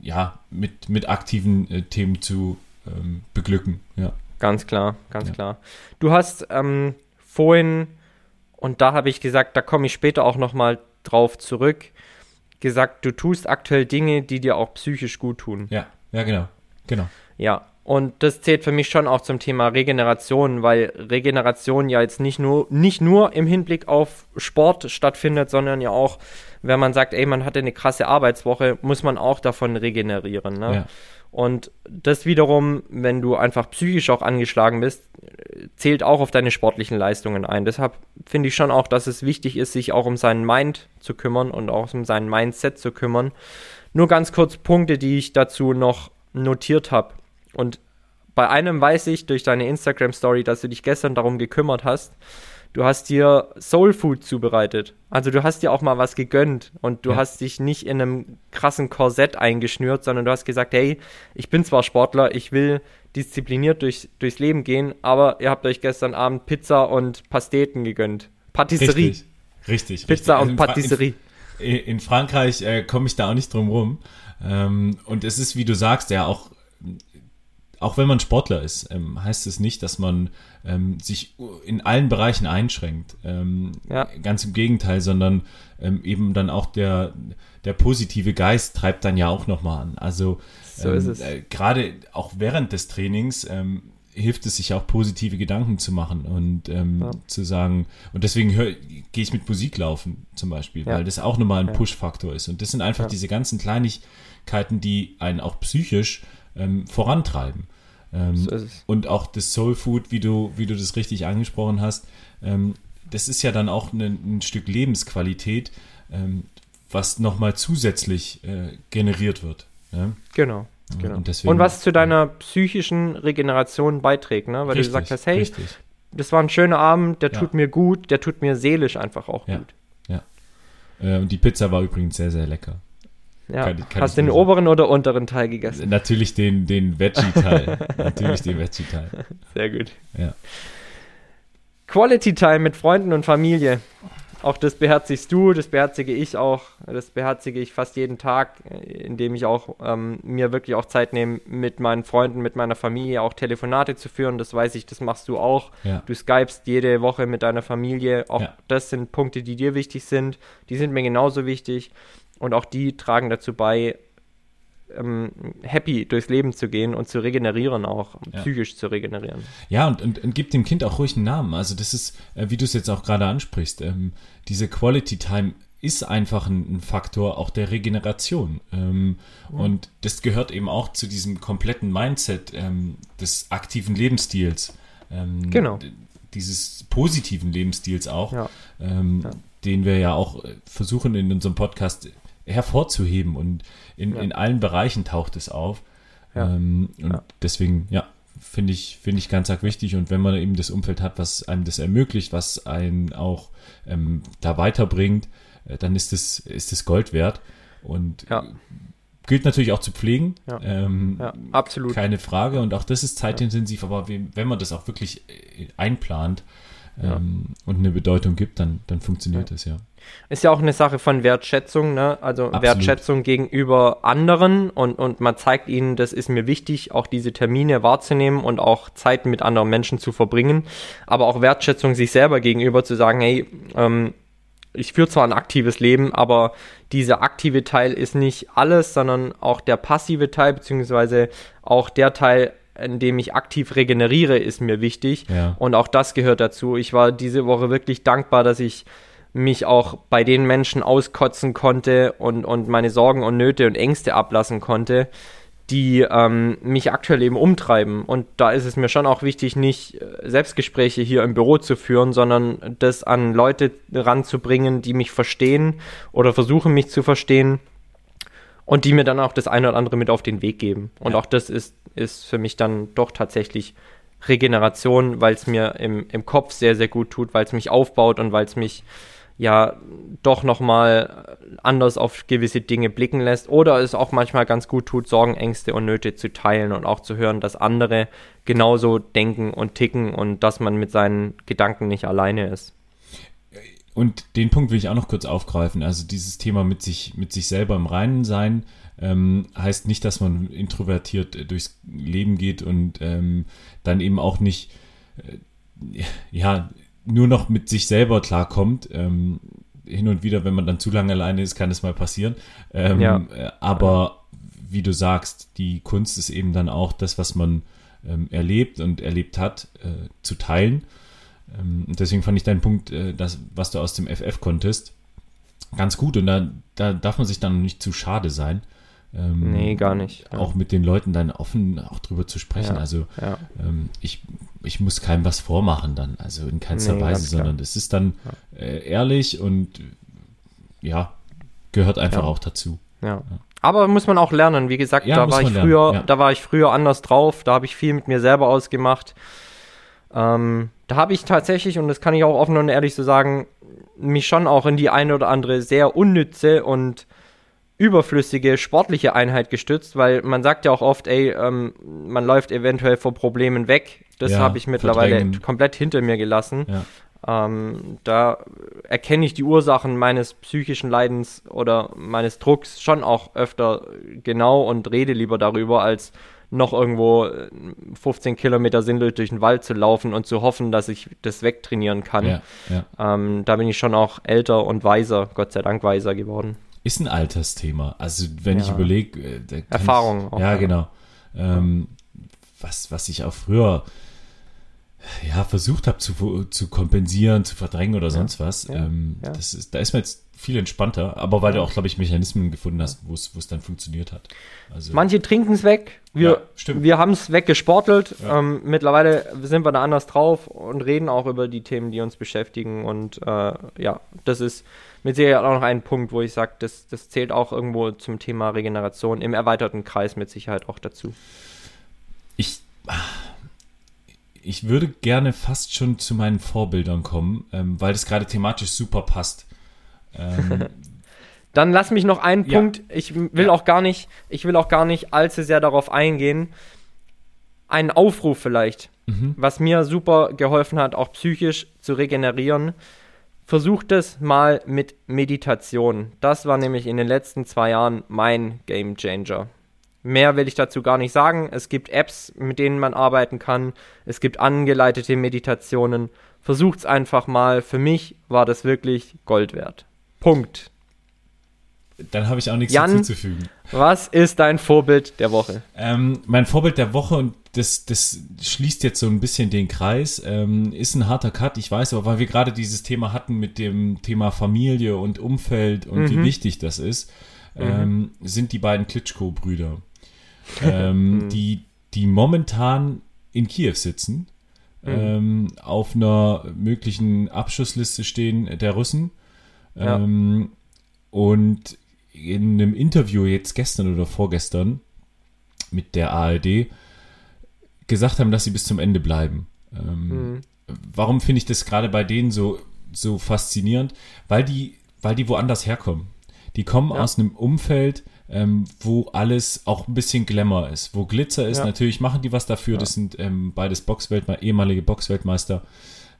ja mit, mit aktiven äh, Themen zu ähm, beglücken. Ja. Ganz klar, ganz Ja. klar. Du hast ähm, vorhin, und da habe ich gesagt, da komme ich später auch nochmal drauf zurück, gesagt, du tust aktuell Dinge, die dir auch psychisch gut tun. ja, ja, genau, genau. Ja, und das zählt für mich schon auch zum Thema Regeneration, weil Regeneration ja jetzt nicht nur, nicht nur im Hinblick auf Sport stattfindet, sondern ja auch, wenn man sagt, ey, man hatte eine krasse Arbeitswoche, muss man auch davon regenerieren. Ne? Ja. Und das wiederum, wenn du einfach psychisch auch angeschlagen bist, zählt auch auf deine sportlichen Leistungen ein. Deshalb finde ich schon auch, dass es wichtig ist, sich auch um seinen Mind zu kümmern und auch um sein Mindset zu kümmern. Nur ganz kurz Punkte, die ich dazu noch notiert habe. Und bei einem weiß ich durch deine Instagram-Story, dass du dich gestern darum gekümmert hast. Du hast dir Soul Food zubereitet. Also du hast dir auch mal was gegönnt und du ja. hast dich nicht in einem krassen Korsett eingeschnürt, sondern du hast gesagt, hey, ich bin zwar Sportler, ich will diszipliniert durch, durchs Leben gehen, aber ihr habt euch gestern Abend Pizza und Pasteten gegönnt. Patisserie. Richtig, richtig. Pizza richtig. und also Patisserie. In, in Frankreich äh, komme ich da auch nicht drum rum. Ähm, und es ist, wie du sagst, ja auch auch wenn man Sportler ist, ähm, heißt es nicht, dass man ähm, sich in allen Bereichen einschränkt. Ähm, ja. Ganz im Gegenteil, sondern ähm, eben dann auch der, der positive Geist treibt dann ja auch nochmal an. Also so äh, gerade auch während des Trainings ähm, hilft es sich auch positive Gedanken zu machen und ähm, ja. zu sagen, und deswegen gehe ich mit Musik laufen zum Beispiel, ja. weil das auch nochmal ein. Push-Faktor ist. Und das sind einfach diese ganzen Kleinigkeiten, die einen auch psychisch ähm, vorantreiben. Ähm, so und auch das Soul Food, wie du, wie du das richtig angesprochen hast, ähm, das ist ja dann auch ne, ein Stück Lebensqualität, ähm, was nochmal zusätzlich äh, generiert wird. Ja? Genau. Genau. Und, deswegen, und, was zu deiner psychischen Regeneration beiträgt, ne? weil richtig, du gesagt hast, hey, richtig. das war ein schöner Abend, der ja. tut mir gut, der tut mir seelisch einfach auch ja. gut. Ja. Äh, und die Pizza war übrigens sehr, sehr lecker. Ja. Kann, kann Hast du den sagen. oberen oder unteren Teil gegessen? Natürlich den, den Veggie-Teil. Natürlich den Veggie-Teil. <laughs> Sehr gut. Ja. Quality Time mit Freunden und Familie. Auch das beherzigst du, das beherzige ich auch. Das beherzige ich fast jeden Tag, indem ich auch ähm, mir wirklich auch Zeit nehme, mit meinen Freunden, mit meiner Familie auch Telefonate zu führen. Das weiß ich, das machst du auch. Ja. Du skypst jede Woche mit deiner Familie. Auch ja. das sind Punkte, die dir wichtig sind. Die sind mir genauso wichtig. Und auch die tragen dazu bei, ähm, happy durchs Leben zu gehen und zu regenerieren auch, ja. psychisch zu regenerieren. Ja, und, und, und gibt dem Kind auch ruhig einen Namen. Also das ist, äh, wie du es jetzt auch gerade ansprichst, ähm, diese Quality Time ist einfach ein, ein Faktor auch der Regeneration. Ähm, mhm. Und das gehört eben auch zu diesem kompletten Mindset ähm, des aktiven Lebensstils. Ähm, genau. Dieses positiven Lebensstils auch, ja. Ähm, ja. den wir ja auch äh, versuchen in unserem Podcast hervorzuheben und in, ja. in allen Bereichen taucht es auf. Ja. Ähm, und ja. deswegen, ja, finde ich, finde ich ganz arg wichtig. Und wenn man eben das Umfeld hat, was einem das ermöglicht, was einen auch ähm, da weiterbringt, äh, dann ist es ist das Gold wert. Und ja. gilt natürlich auch zu pflegen. Ja. Ähm, ja, absolut. Keine Frage. Und auch das ist zeitintensiv, aber wenn man das auch wirklich äh, einplant ähm, und eine Bedeutung gibt, dann, dann funktioniert das ja. Ist ja auch eine Sache von Wertschätzung, ne? Also Absolut. Wertschätzung gegenüber anderen und, und man zeigt ihnen, das ist mir wichtig, auch diese Termine wahrzunehmen und auch Zeit mit anderen Menschen zu verbringen. Aber auch Wertschätzung sich selber gegenüber zu sagen, hey, ähm, ich führe zwar ein aktives Leben, aber dieser aktive Teil ist nicht alles, sondern auch der passive Teil, beziehungsweise auch der Teil, in dem ich aktiv regeneriere, ist mir wichtig. Ja. Und auch das gehört dazu. Ich war diese Woche wirklich dankbar, dass ich mich auch bei den Menschen auskotzen konnte und, und meine Sorgen und Nöte und Ängste ablassen konnte, die ähm, mich aktuell eben umtreiben. Und da ist es mir schon auch wichtig, nicht äh, Selbstgespräche hier im Büro zu führen, sondern das an Leute ranzubringen, die mich verstehen oder versuchen mich zu verstehen und die mir dann auch das eine oder andere mit auf den Weg geben. Und ja. auch das ist, ist für mich dann doch tatsächlich Regeneration, weil es mir im, im Kopf sehr, sehr gut tut, weil es mich aufbaut und weil es mich ja doch nochmal anders auf gewisse Dinge blicken lässt oder es auch manchmal ganz gut tut, Sorgen, Ängste und Nöte zu teilen und auch zu hören, dass andere genauso denken und ticken und dass man mit seinen Gedanken nicht alleine ist. Und den Punkt will ich auch noch kurz aufgreifen. Also dieses Thema mit sich, mit sich selber im Reinen sein ähm, heißt nicht, dass man introvertiert durchs Leben geht und ähm, dann eben auch nicht äh, ja nur noch mit sich selber klarkommt. Ähm, hin und wieder, wenn man dann zu lange alleine ist, kann es mal passieren. Ähm, ja. Äh, aber wie du sagst, die Kunst ist eben dann auch das, was man ähm, erlebt und erlebt hat, äh, zu teilen. Ähm, und deswegen fand ich deinen Punkt, äh, das, was du aus dem FF konntest, ganz gut. Und da, da darf man sich dann nicht zu schade sein. ähm, Nee, gar nicht. Ja. auch mit den Leuten dann offen auch drüber zu sprechen. Ja, Also ja. ähm, ich, ich muss keinem was vormachen dann, also in keinster Nee, Weise, sondern das ist dann äh, ehrlich und ja, gehört einfach auch dazu. Ja. Aber muss man auch lernen. Wie gesagt, da war ich lernen, früher, da war ich früher anders drauf. Da habe ich viel mit mir selber ausgemacht. Ähm, da habe ich tatsächlich, und das kann ich auch offen und ehrlich so sagen, mich schon auch in die eine oder andere sehr unnütze und überflüssige sportliche Einheit gestützt, weil man sagt ja auch oft, ey, ähm, man läuft eventuell vor Problemen weg. Das Ja, habe ich mittlerweile verdrängen. komplett hinter mir gelassen. Ja. Ähm, da erkenne ich die Ursachen meines psychischen Leidens oder meines Drucks schon auch öfter genau und rede lieber darüber, als noch irgendwo äh, 15 Kilometer sinnlos durch den Wald zu laufen und zu hoffen, dass ich das wegtrainieren kann. Ja, ja. Ähm, da bin ich schon auch älter und weiser, Gott sei Dank weiser geworden. Ist ein Altersthema. Also wenn ich Ja. überlege, äh, Erfahrung auch, ja, genau. Ähm, was, was ich auch früher ja, versucht habe zu, zu kompensieren, zu verdrängen oder sonst was. ähm. Das ist, da ist man jetzt viel entspannter, aber weil du auch, glaube ich, Mechanismen gefunden hast, wo es dann funktioniert hat. Also, Manche trinken es weg. Wir, Ja, wir haben es weggesportelt. Ja. Ähm, mittlerweile sind wir da anders drauf und reden auch über die Themen, die uns beschäftigen. Und äh, ja, das ist mit Sicherheit auch noch ein Punkt, wo ich sage, das, das zählt auch irgendwo zum Thema Regeneration im erweiterten Kreis mit Sicherheit auch dazu. ich, ich würde gerne fast schon zu meinen Vorbildern kommen, ähm, weil das gerade thematisch super passt. Ähm, <laughs> Dann lass mich noch einen Ja. Punkt. Ich will Ja. auch gar nicht, ich will auch gar nicht allzu sehr darauf eingehen. Einen Aufruf vielleicht, Mhm. was mir super geholfen hat, auch psychisch zu regenerieren. Versucht es mal mit Meditation. Das war nämlich in den letzten zwei Jahren mein Game Changer. Mehr will ich dazu gar nicht sagen. Es gibt Apps, mit denen man arbeiten kann. Es gibt angeleitete Meditationen. Versucht's einfach mal. Für mich war das wirklich Gold wert. Punkt. dann habe ich auch nichts Jan? hinzuzufügen. Was ist dein Vorbild der Woche? Ähm, mein Vorbild der Woche, und das, das schließt jetzt so ein bisschen den Kreis, ähm, ist ein harter Cut, ich weiß, aber weil wir gerade dieses Thema hatten mit dem Thema Familie und Umfeld und wie wichtig das ist, ähm, sind die beiden Klitschko-Brüder, <laughs> ähm, die, die momentan in Kiew sitzen, ähm, auf einer möglichen Abschussliste stehen der Russen. Ja. Ähm, und in einem Interview jetzt gestern oder vorgestern mit der ARD gesagt haben, dass sie bis zum Ende bleiben. Ähm, Warum finde ich das gerade bei denen so, so faszinierend? Weil die, weil die woanders herkommen. Die kommen Ja. aus einem Umfeld, ähm, wo alles auch ein bisschen Glamour ist, wo Glitzer ist. Ja. Natürlich machen die was dafür. Das sind ähm, beides Boxweltme ehemalige Boxweltmeister.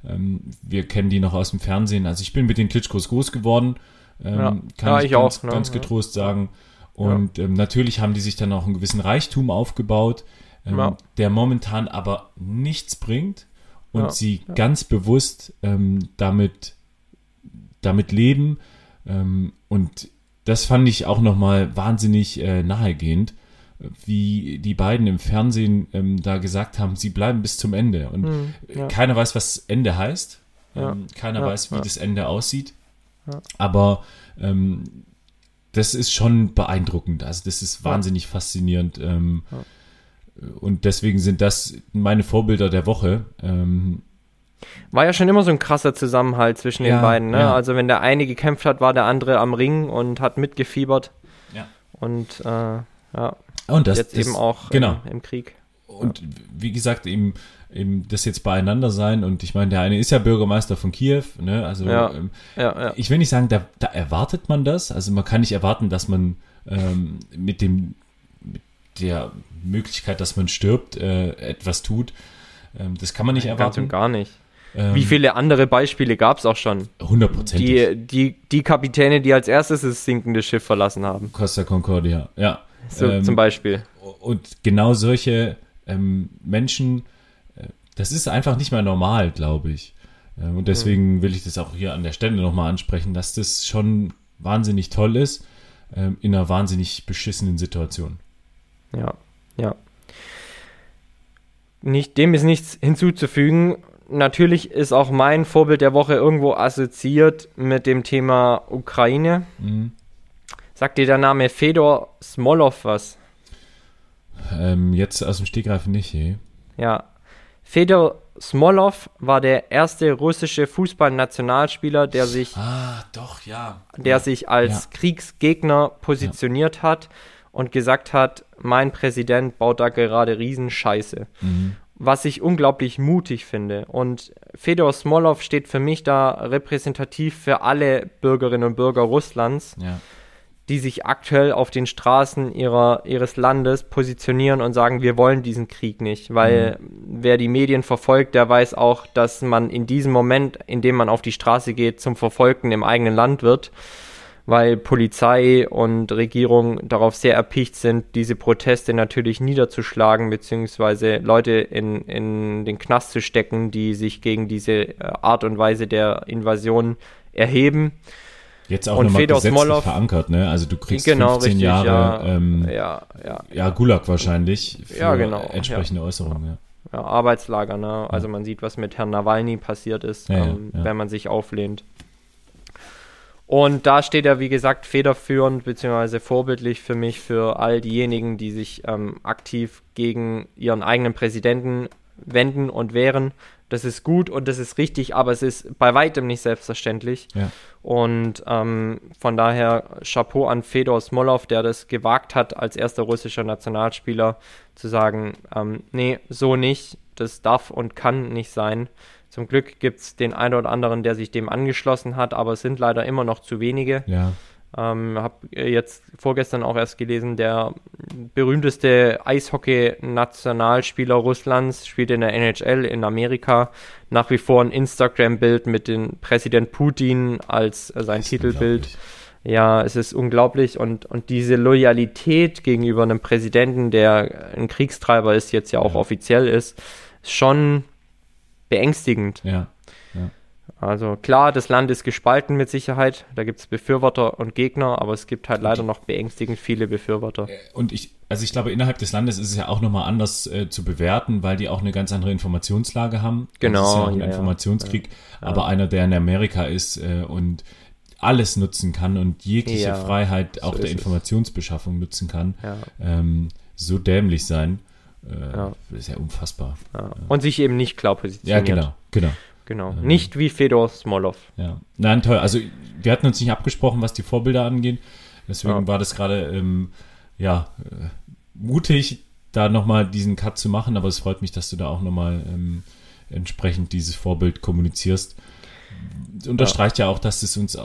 Ähm, wir kennen die noch aus dem Fernsehen. Also ich bin mit den Klitschkos groß geworden. Ähm, Ja. Kann Ja, ich, ich ganz, auch, ne? ganz Ja. getrost sagen. Und ähm, natürlich haben die sich dann auch einen gewissen Reichtum aufgebaut, ähm, Ja. der momentan aber nichts bringt und Ja, sie ganz bewusst ähm, damit, damit leben. Ähm, und das fand ich auch nochmal wahnsinnig äh, nahegehend, wie die beiden im Fernsehen ähm, da gesagt haben, sie bleiben bis zum Ende. Und Hm, ja. keiner weiß, was Ende heißt. Ja. Ähm, keiner Ja, weiß, wie das Ende aussieht. Aber ähm, das ist schon beeindruckend. Also das ist wahnsinnig faszinierend. Ähm, Und deswegen sind das meine Vorbilder der Woche. Ähm, War ja schon immer so ein krasser Zusammenhalt zwischen Ja, den beiden. Ne? ja. Also wenn der eine gekämpft hat, war der andere am Ring und hat mitgefiebert. Ja. Und äh, ja, und das, jetzt das, eben auch genau. im, im Krieg. Und wie gesagt, eben, eben das jetzt beieinander sein. Und ich meine, der eine ist ja Bürgermeister von Kiew. Ne? Also Ja. ähm, Ja, ja. ich will nicht sagen, da, da erwartet man das. Also man kann nicht erwarten, dass man ähm, mit dem mit der Möglichkeit, dass man stirbt, äh, etwas tut. Ähm, das kann man nicht Ganz erwarten. und gar nicht. Ähm, Wie viele andere Beispiele gab es auch schon? Hundertprozentig. Die, die, die Kapitäne, die als erstes das sinkende Schiff verlassen haben. Costa Concordia, ja. So Ähm, zum Beispiel. Und genau solche ähm, Menschen, äh, das ist einfach nicht mehr normal, glaube ich. Äh, und deswegen will ich das auch hier an der Stelle nochmal ansprechen, dass das schon wahnsinnig toll ist ähm, in einer wahnsinnig beschissenen Situation. Ja, ja. Nicht, dem ist nichts hinzuzufügen. Natürlich ist auch mein Vorbild der Woche irgendwo assoziiert mit dem Thema Ukraine. Mhm. Sagt dir der Name Fedor Smolov was? Ähm, jetzt aus dem Stegreif nicht, hey. Ja. Fedor Smolov war der erste russische Fußballnationalspieler, der sich, Ah, doch, ja. der sich als Kriegsgegner positioniert hat und gesagt hat, mein Präsident baut da gerade Riesenscheiße. Mhm. Was ich unglaublich mutig finde. Und Fedor Smolov steht für mich da repräsentativ für alle Bürgerinnen und Bürger Russlands, Ja. Die sich aktuell auf den Straßen ihrer, ihres Landes positionieren und sagen, wir wollen diesen Krieg nicht. Weil wer die Medien verfolgt, der weiß auch, dass man in diesem Moment, in dem man auf die Straße geht, zum Verfolgten im eigenen Land wird. Weil Polizei und Regierung darauf sehr erpicht sind, diese Proteste natürlich niederzuschlagen, beziehungsweise Leute in, in den Knast zu stecken, die sich gegen diese äh, Art und Weise der Invasion erheben. Jetzt auch nochmal gesetzlich Smolov- verankert, ne? Also du kriegst Genau, 15 richtig, Jahre, ja, ähm, ja. ja, ja, Gulag wahrscheinlich für Ja, genau, entsprechende Äußerungen, ja. ja, Arbeitslager, ne? Also man sieht, was mit Herrn Nawalny passiert ist, ähm, wenn man sich auflehnt. Und da steht er, wie gesagt, federführend bzw. vorbildlich für mich, für all diejenigen, die sich ähm, aktiv gegen ihren eigenen Präsidenten wenden und wehren. Das ist gut und das ist richtig, aber es ist bei weitem nicht selbstverständlich. Ja. Und ähm, von daher Chapeau an Fedor Smolov, der das gewagt hat, als erster russischer Nationalspieler zu sagen, ähm, nee, so nicht, das darf und kann nicht sein. Zum Glück gibt es den einen oder anderen, der sich dem angeschlossen hat, aber es sind leider immer noch zu wenige. Ja, Ähm, habe jetzt vorgestern auch erst gelesen, der berühmteste Eishockey-Nationalspieler Russlands spielt in der NHL in Amerika. Nach wie vor ein Instagram-Bild mit dem Präsident Putin als äh, sein Titelbild. Ja, es ist unglaublich und, und diese Loyalität gegenüber einem Präsidenten, der ein Kriegstreiber ist, jetzt ja auch Ja. offiziell ist, ist schon beängstigend. Ja, Also klar, das Land ist gespalten mit Sicherheit. Da gibt es Befürworter und Gegner, aber es gibt halt leider noch beängstigend viele Befürworter. Und ich, also ich glaube, innerhalb des Landes ist es ja auch nochmal anders äh, zu bewerten, weil die auch eine ganz andere Informationslage haben. Genau, Das ist ja auch ein ja, ja. Informationskrieg, aber einer, der in Amerika ist äh, und alles nutzen kann und jegliche Ja, Freiheit auch so der. Informationsbeschaffung nutzen kann, Ja, ähm, so dämlich sein, äh, Ja. ist ja unfassbar. ja. Und sich eben nicht klar Ja, positioniert. genau, genau. genau. Nicht wie Fedor Smolov. Ja. Nein, toll. Also wir hatten uns nicht abgesprochen, was die Vorbilder angeht. Deswegen Ja. war das gerade ähm, ja äh, mutig, da nochmal diesen Cut zu machen, aber es freut mich, dass du da auch nochmal ähm, entsprechend dieses Vorbild kommunizierst. Unterstreicht ja. auch, dass es uns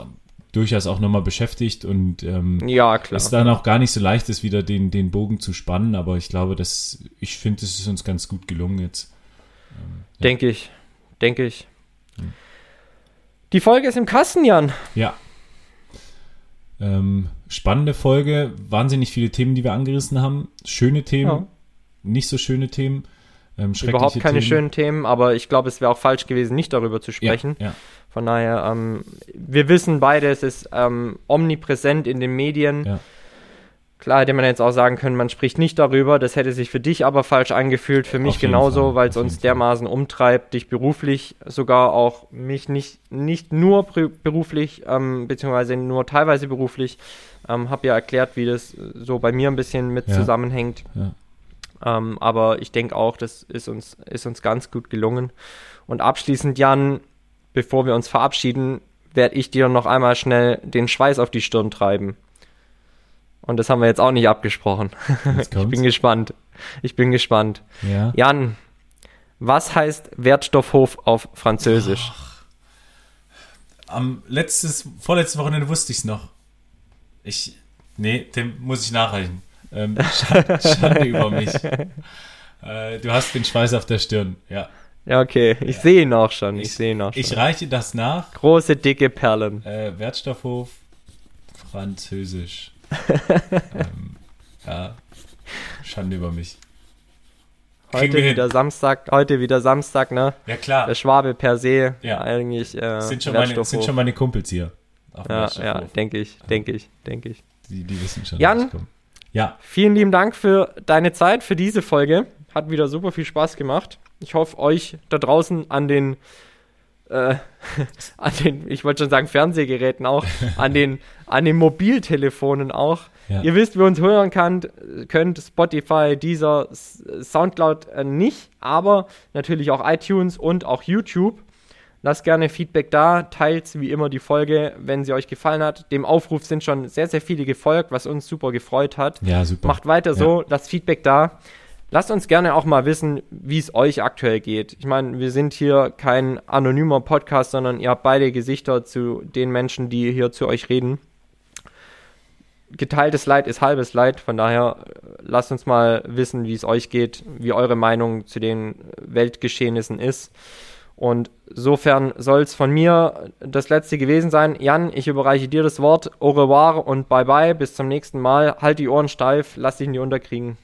durchaus auch nochmal beschäftigt und ähm, Ja, klar. es dann auch gar nicht so leicht ist, wieder den, den Bogen zu spannen, aber ich glaube, dass ich finde, es ist uns ganz gut gelungen jetzt. Denke ich. Denke ich. Die Folge ist im Kasten, Jan. Ja. Ähm, spannende Folge, wahnsinnig viele Themen, die wir angerissen haben. Schöne Themen, Ja. nicht so schöne Themen. Ähm, schreckliche Überhaupt keine Themen. schönen Themen, aber ich glaube, es wäre auch falsch gewesen, nicht darüber zu ja, sprechen. Ja, Von daher, ähm, wir wissen beide, es ist ähm, omnipräsent in den Medien. Klar hätte man jetzt auch sagen können, man spricht nicht darüber. Das hätte sich für dich aber falsch angefühlt, für mich genauso, weil es uns dermaßen umtreibt, dich beruflich, sogar auch mich nicht, nicht nur beruflich, ähm, beziehungsweise nur teilweise beruflich. Ähm, hab ja erklärt, wie das so bei mir ein bisschen mit Ja. zusammenhängt. ja. Ähm, aber ich denke auch, das ist uns, ist uns ganz gut gelungen. Und abschließend, Jan, bevor wir uns verabschieden, werde ich dir noch einmal schnell den Schweiß auf die Stirn treiben. Und das haben wir jetzt auch nicht abgesprochen. <laughs> Ich bin gespannt. Ich bin gespannt. ja. Jan, was heißt Wertstoffhof auf Französisch? Am letztes, vorletztes Wochenende wusste ich es noch. Ich, nee, den muss ich nachreichen. Ähm, <laughs> Schande, Schande über mich. Äh, du hast den Schweiß auf der Stirn, ja. Ja, okay. Ich sehe ihn auch schon. Ich, Ich- sehe ihn auch schon. Ich reiche das nach. Große, dicke Perlen. Äh, Wertstoffhof, Französisch. Ähm, ja, Schande über mich. Kriegen Heute wir hin. wieder Samstag, heute wieder Samstag, ne? Ja klar, Der Schwabe per se, Ja. eigentlich äh, sind schon, meine, sind schon meine Kumpels hier. Ja, ja, denke ich, denke ich, denke ich. die, die wissen schon. Jan? Ja, Vielen lieben Dank für deine Zeit, für diese Folge. Hat wieder super viel Spaß gemacht. Ich hoffe, euch da draußen an den äh, <laughs> an den, ich wollte schon sagen Fernsehgeräten auch, an den, an den Mobiltelefonen auch. Ja. Ihr wisst, wie uns hören könnt, könnt Spotify, dieser Soundcloud äh, nicht, aber natürlich auch iTunes und auch YouTube. Lasst gerne Feedback da, teilt wie immer die Folge, wenn sie euch gefallen hat. Dem Aufruf sind schon sehr, sehr viele gefolgt, was uns super gefreut hat. Ja, super. Macht weiter so, ja. lasst Feedback da. Lasst uns gerne auch mal wissen, wie es euch aktuell geht. Ich meine, wir sind hier kein anonymer Podcast, sondern ihr habt beide Gesichter zu den Menschen, die hier zu euch reden. Geteiltes Leid ist halbes Leid, von daher äh, lasst uns mal wissen, wie es euch geht, wie eure Meinung zu den Weltgeschehnissen ist. Und sofern soll es von mir das letzte gewesen sein. Jan, ich überreiche dir das Wort. Au revoir und bye bye. Bis zum nächsten Mal. Halt die Ohren steif, lass dich nie unterkriegen.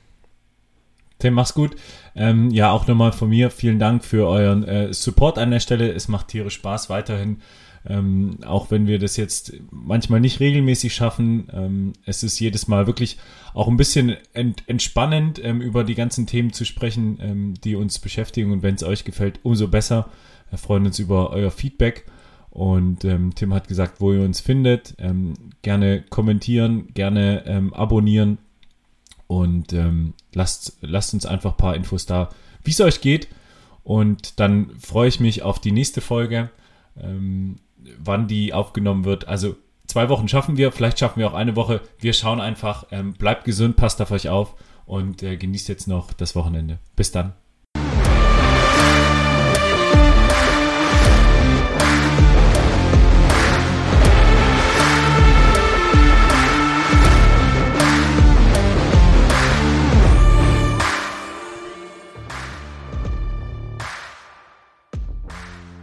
Tim, mach's gut. Ähm, ja, auch nochmal von mir vielen Dank für euren äh, Support an der Stelle. Es macht tierisch Spaß weiterhin. Ähm, auch wenn wir das jetzt manchmal nicht regelmäßig schaffen, ähm, es ist jedes Mal wirklich auch ein bisschen ent entspannend, ähm, über die ganzen Themen zu sprechen, ähm, die uns beschäftigen. Und wenn es euch gefällt, umso besser. Wir freuen uns über euer Feedback. Und ähm, Tim hat gesagt, wo ihr uns findet. Ähm, gerne kommentieren, gerne abonnieren und ähm, lasst, lasst uns einfach ein paar Infos da, wie es euch geht. Und dann freue ich mich auf die nächste Folge, ähm, wann die aufgenommen wird. Also zwei Wochen schaffen wir, vielleicht schaffen wir auch eine Woche. Wir schauen einfach. Ähm, bleibt gesund, passt auf euch auf und äh, genießt jetzt noch das Wochenende. Bis dann.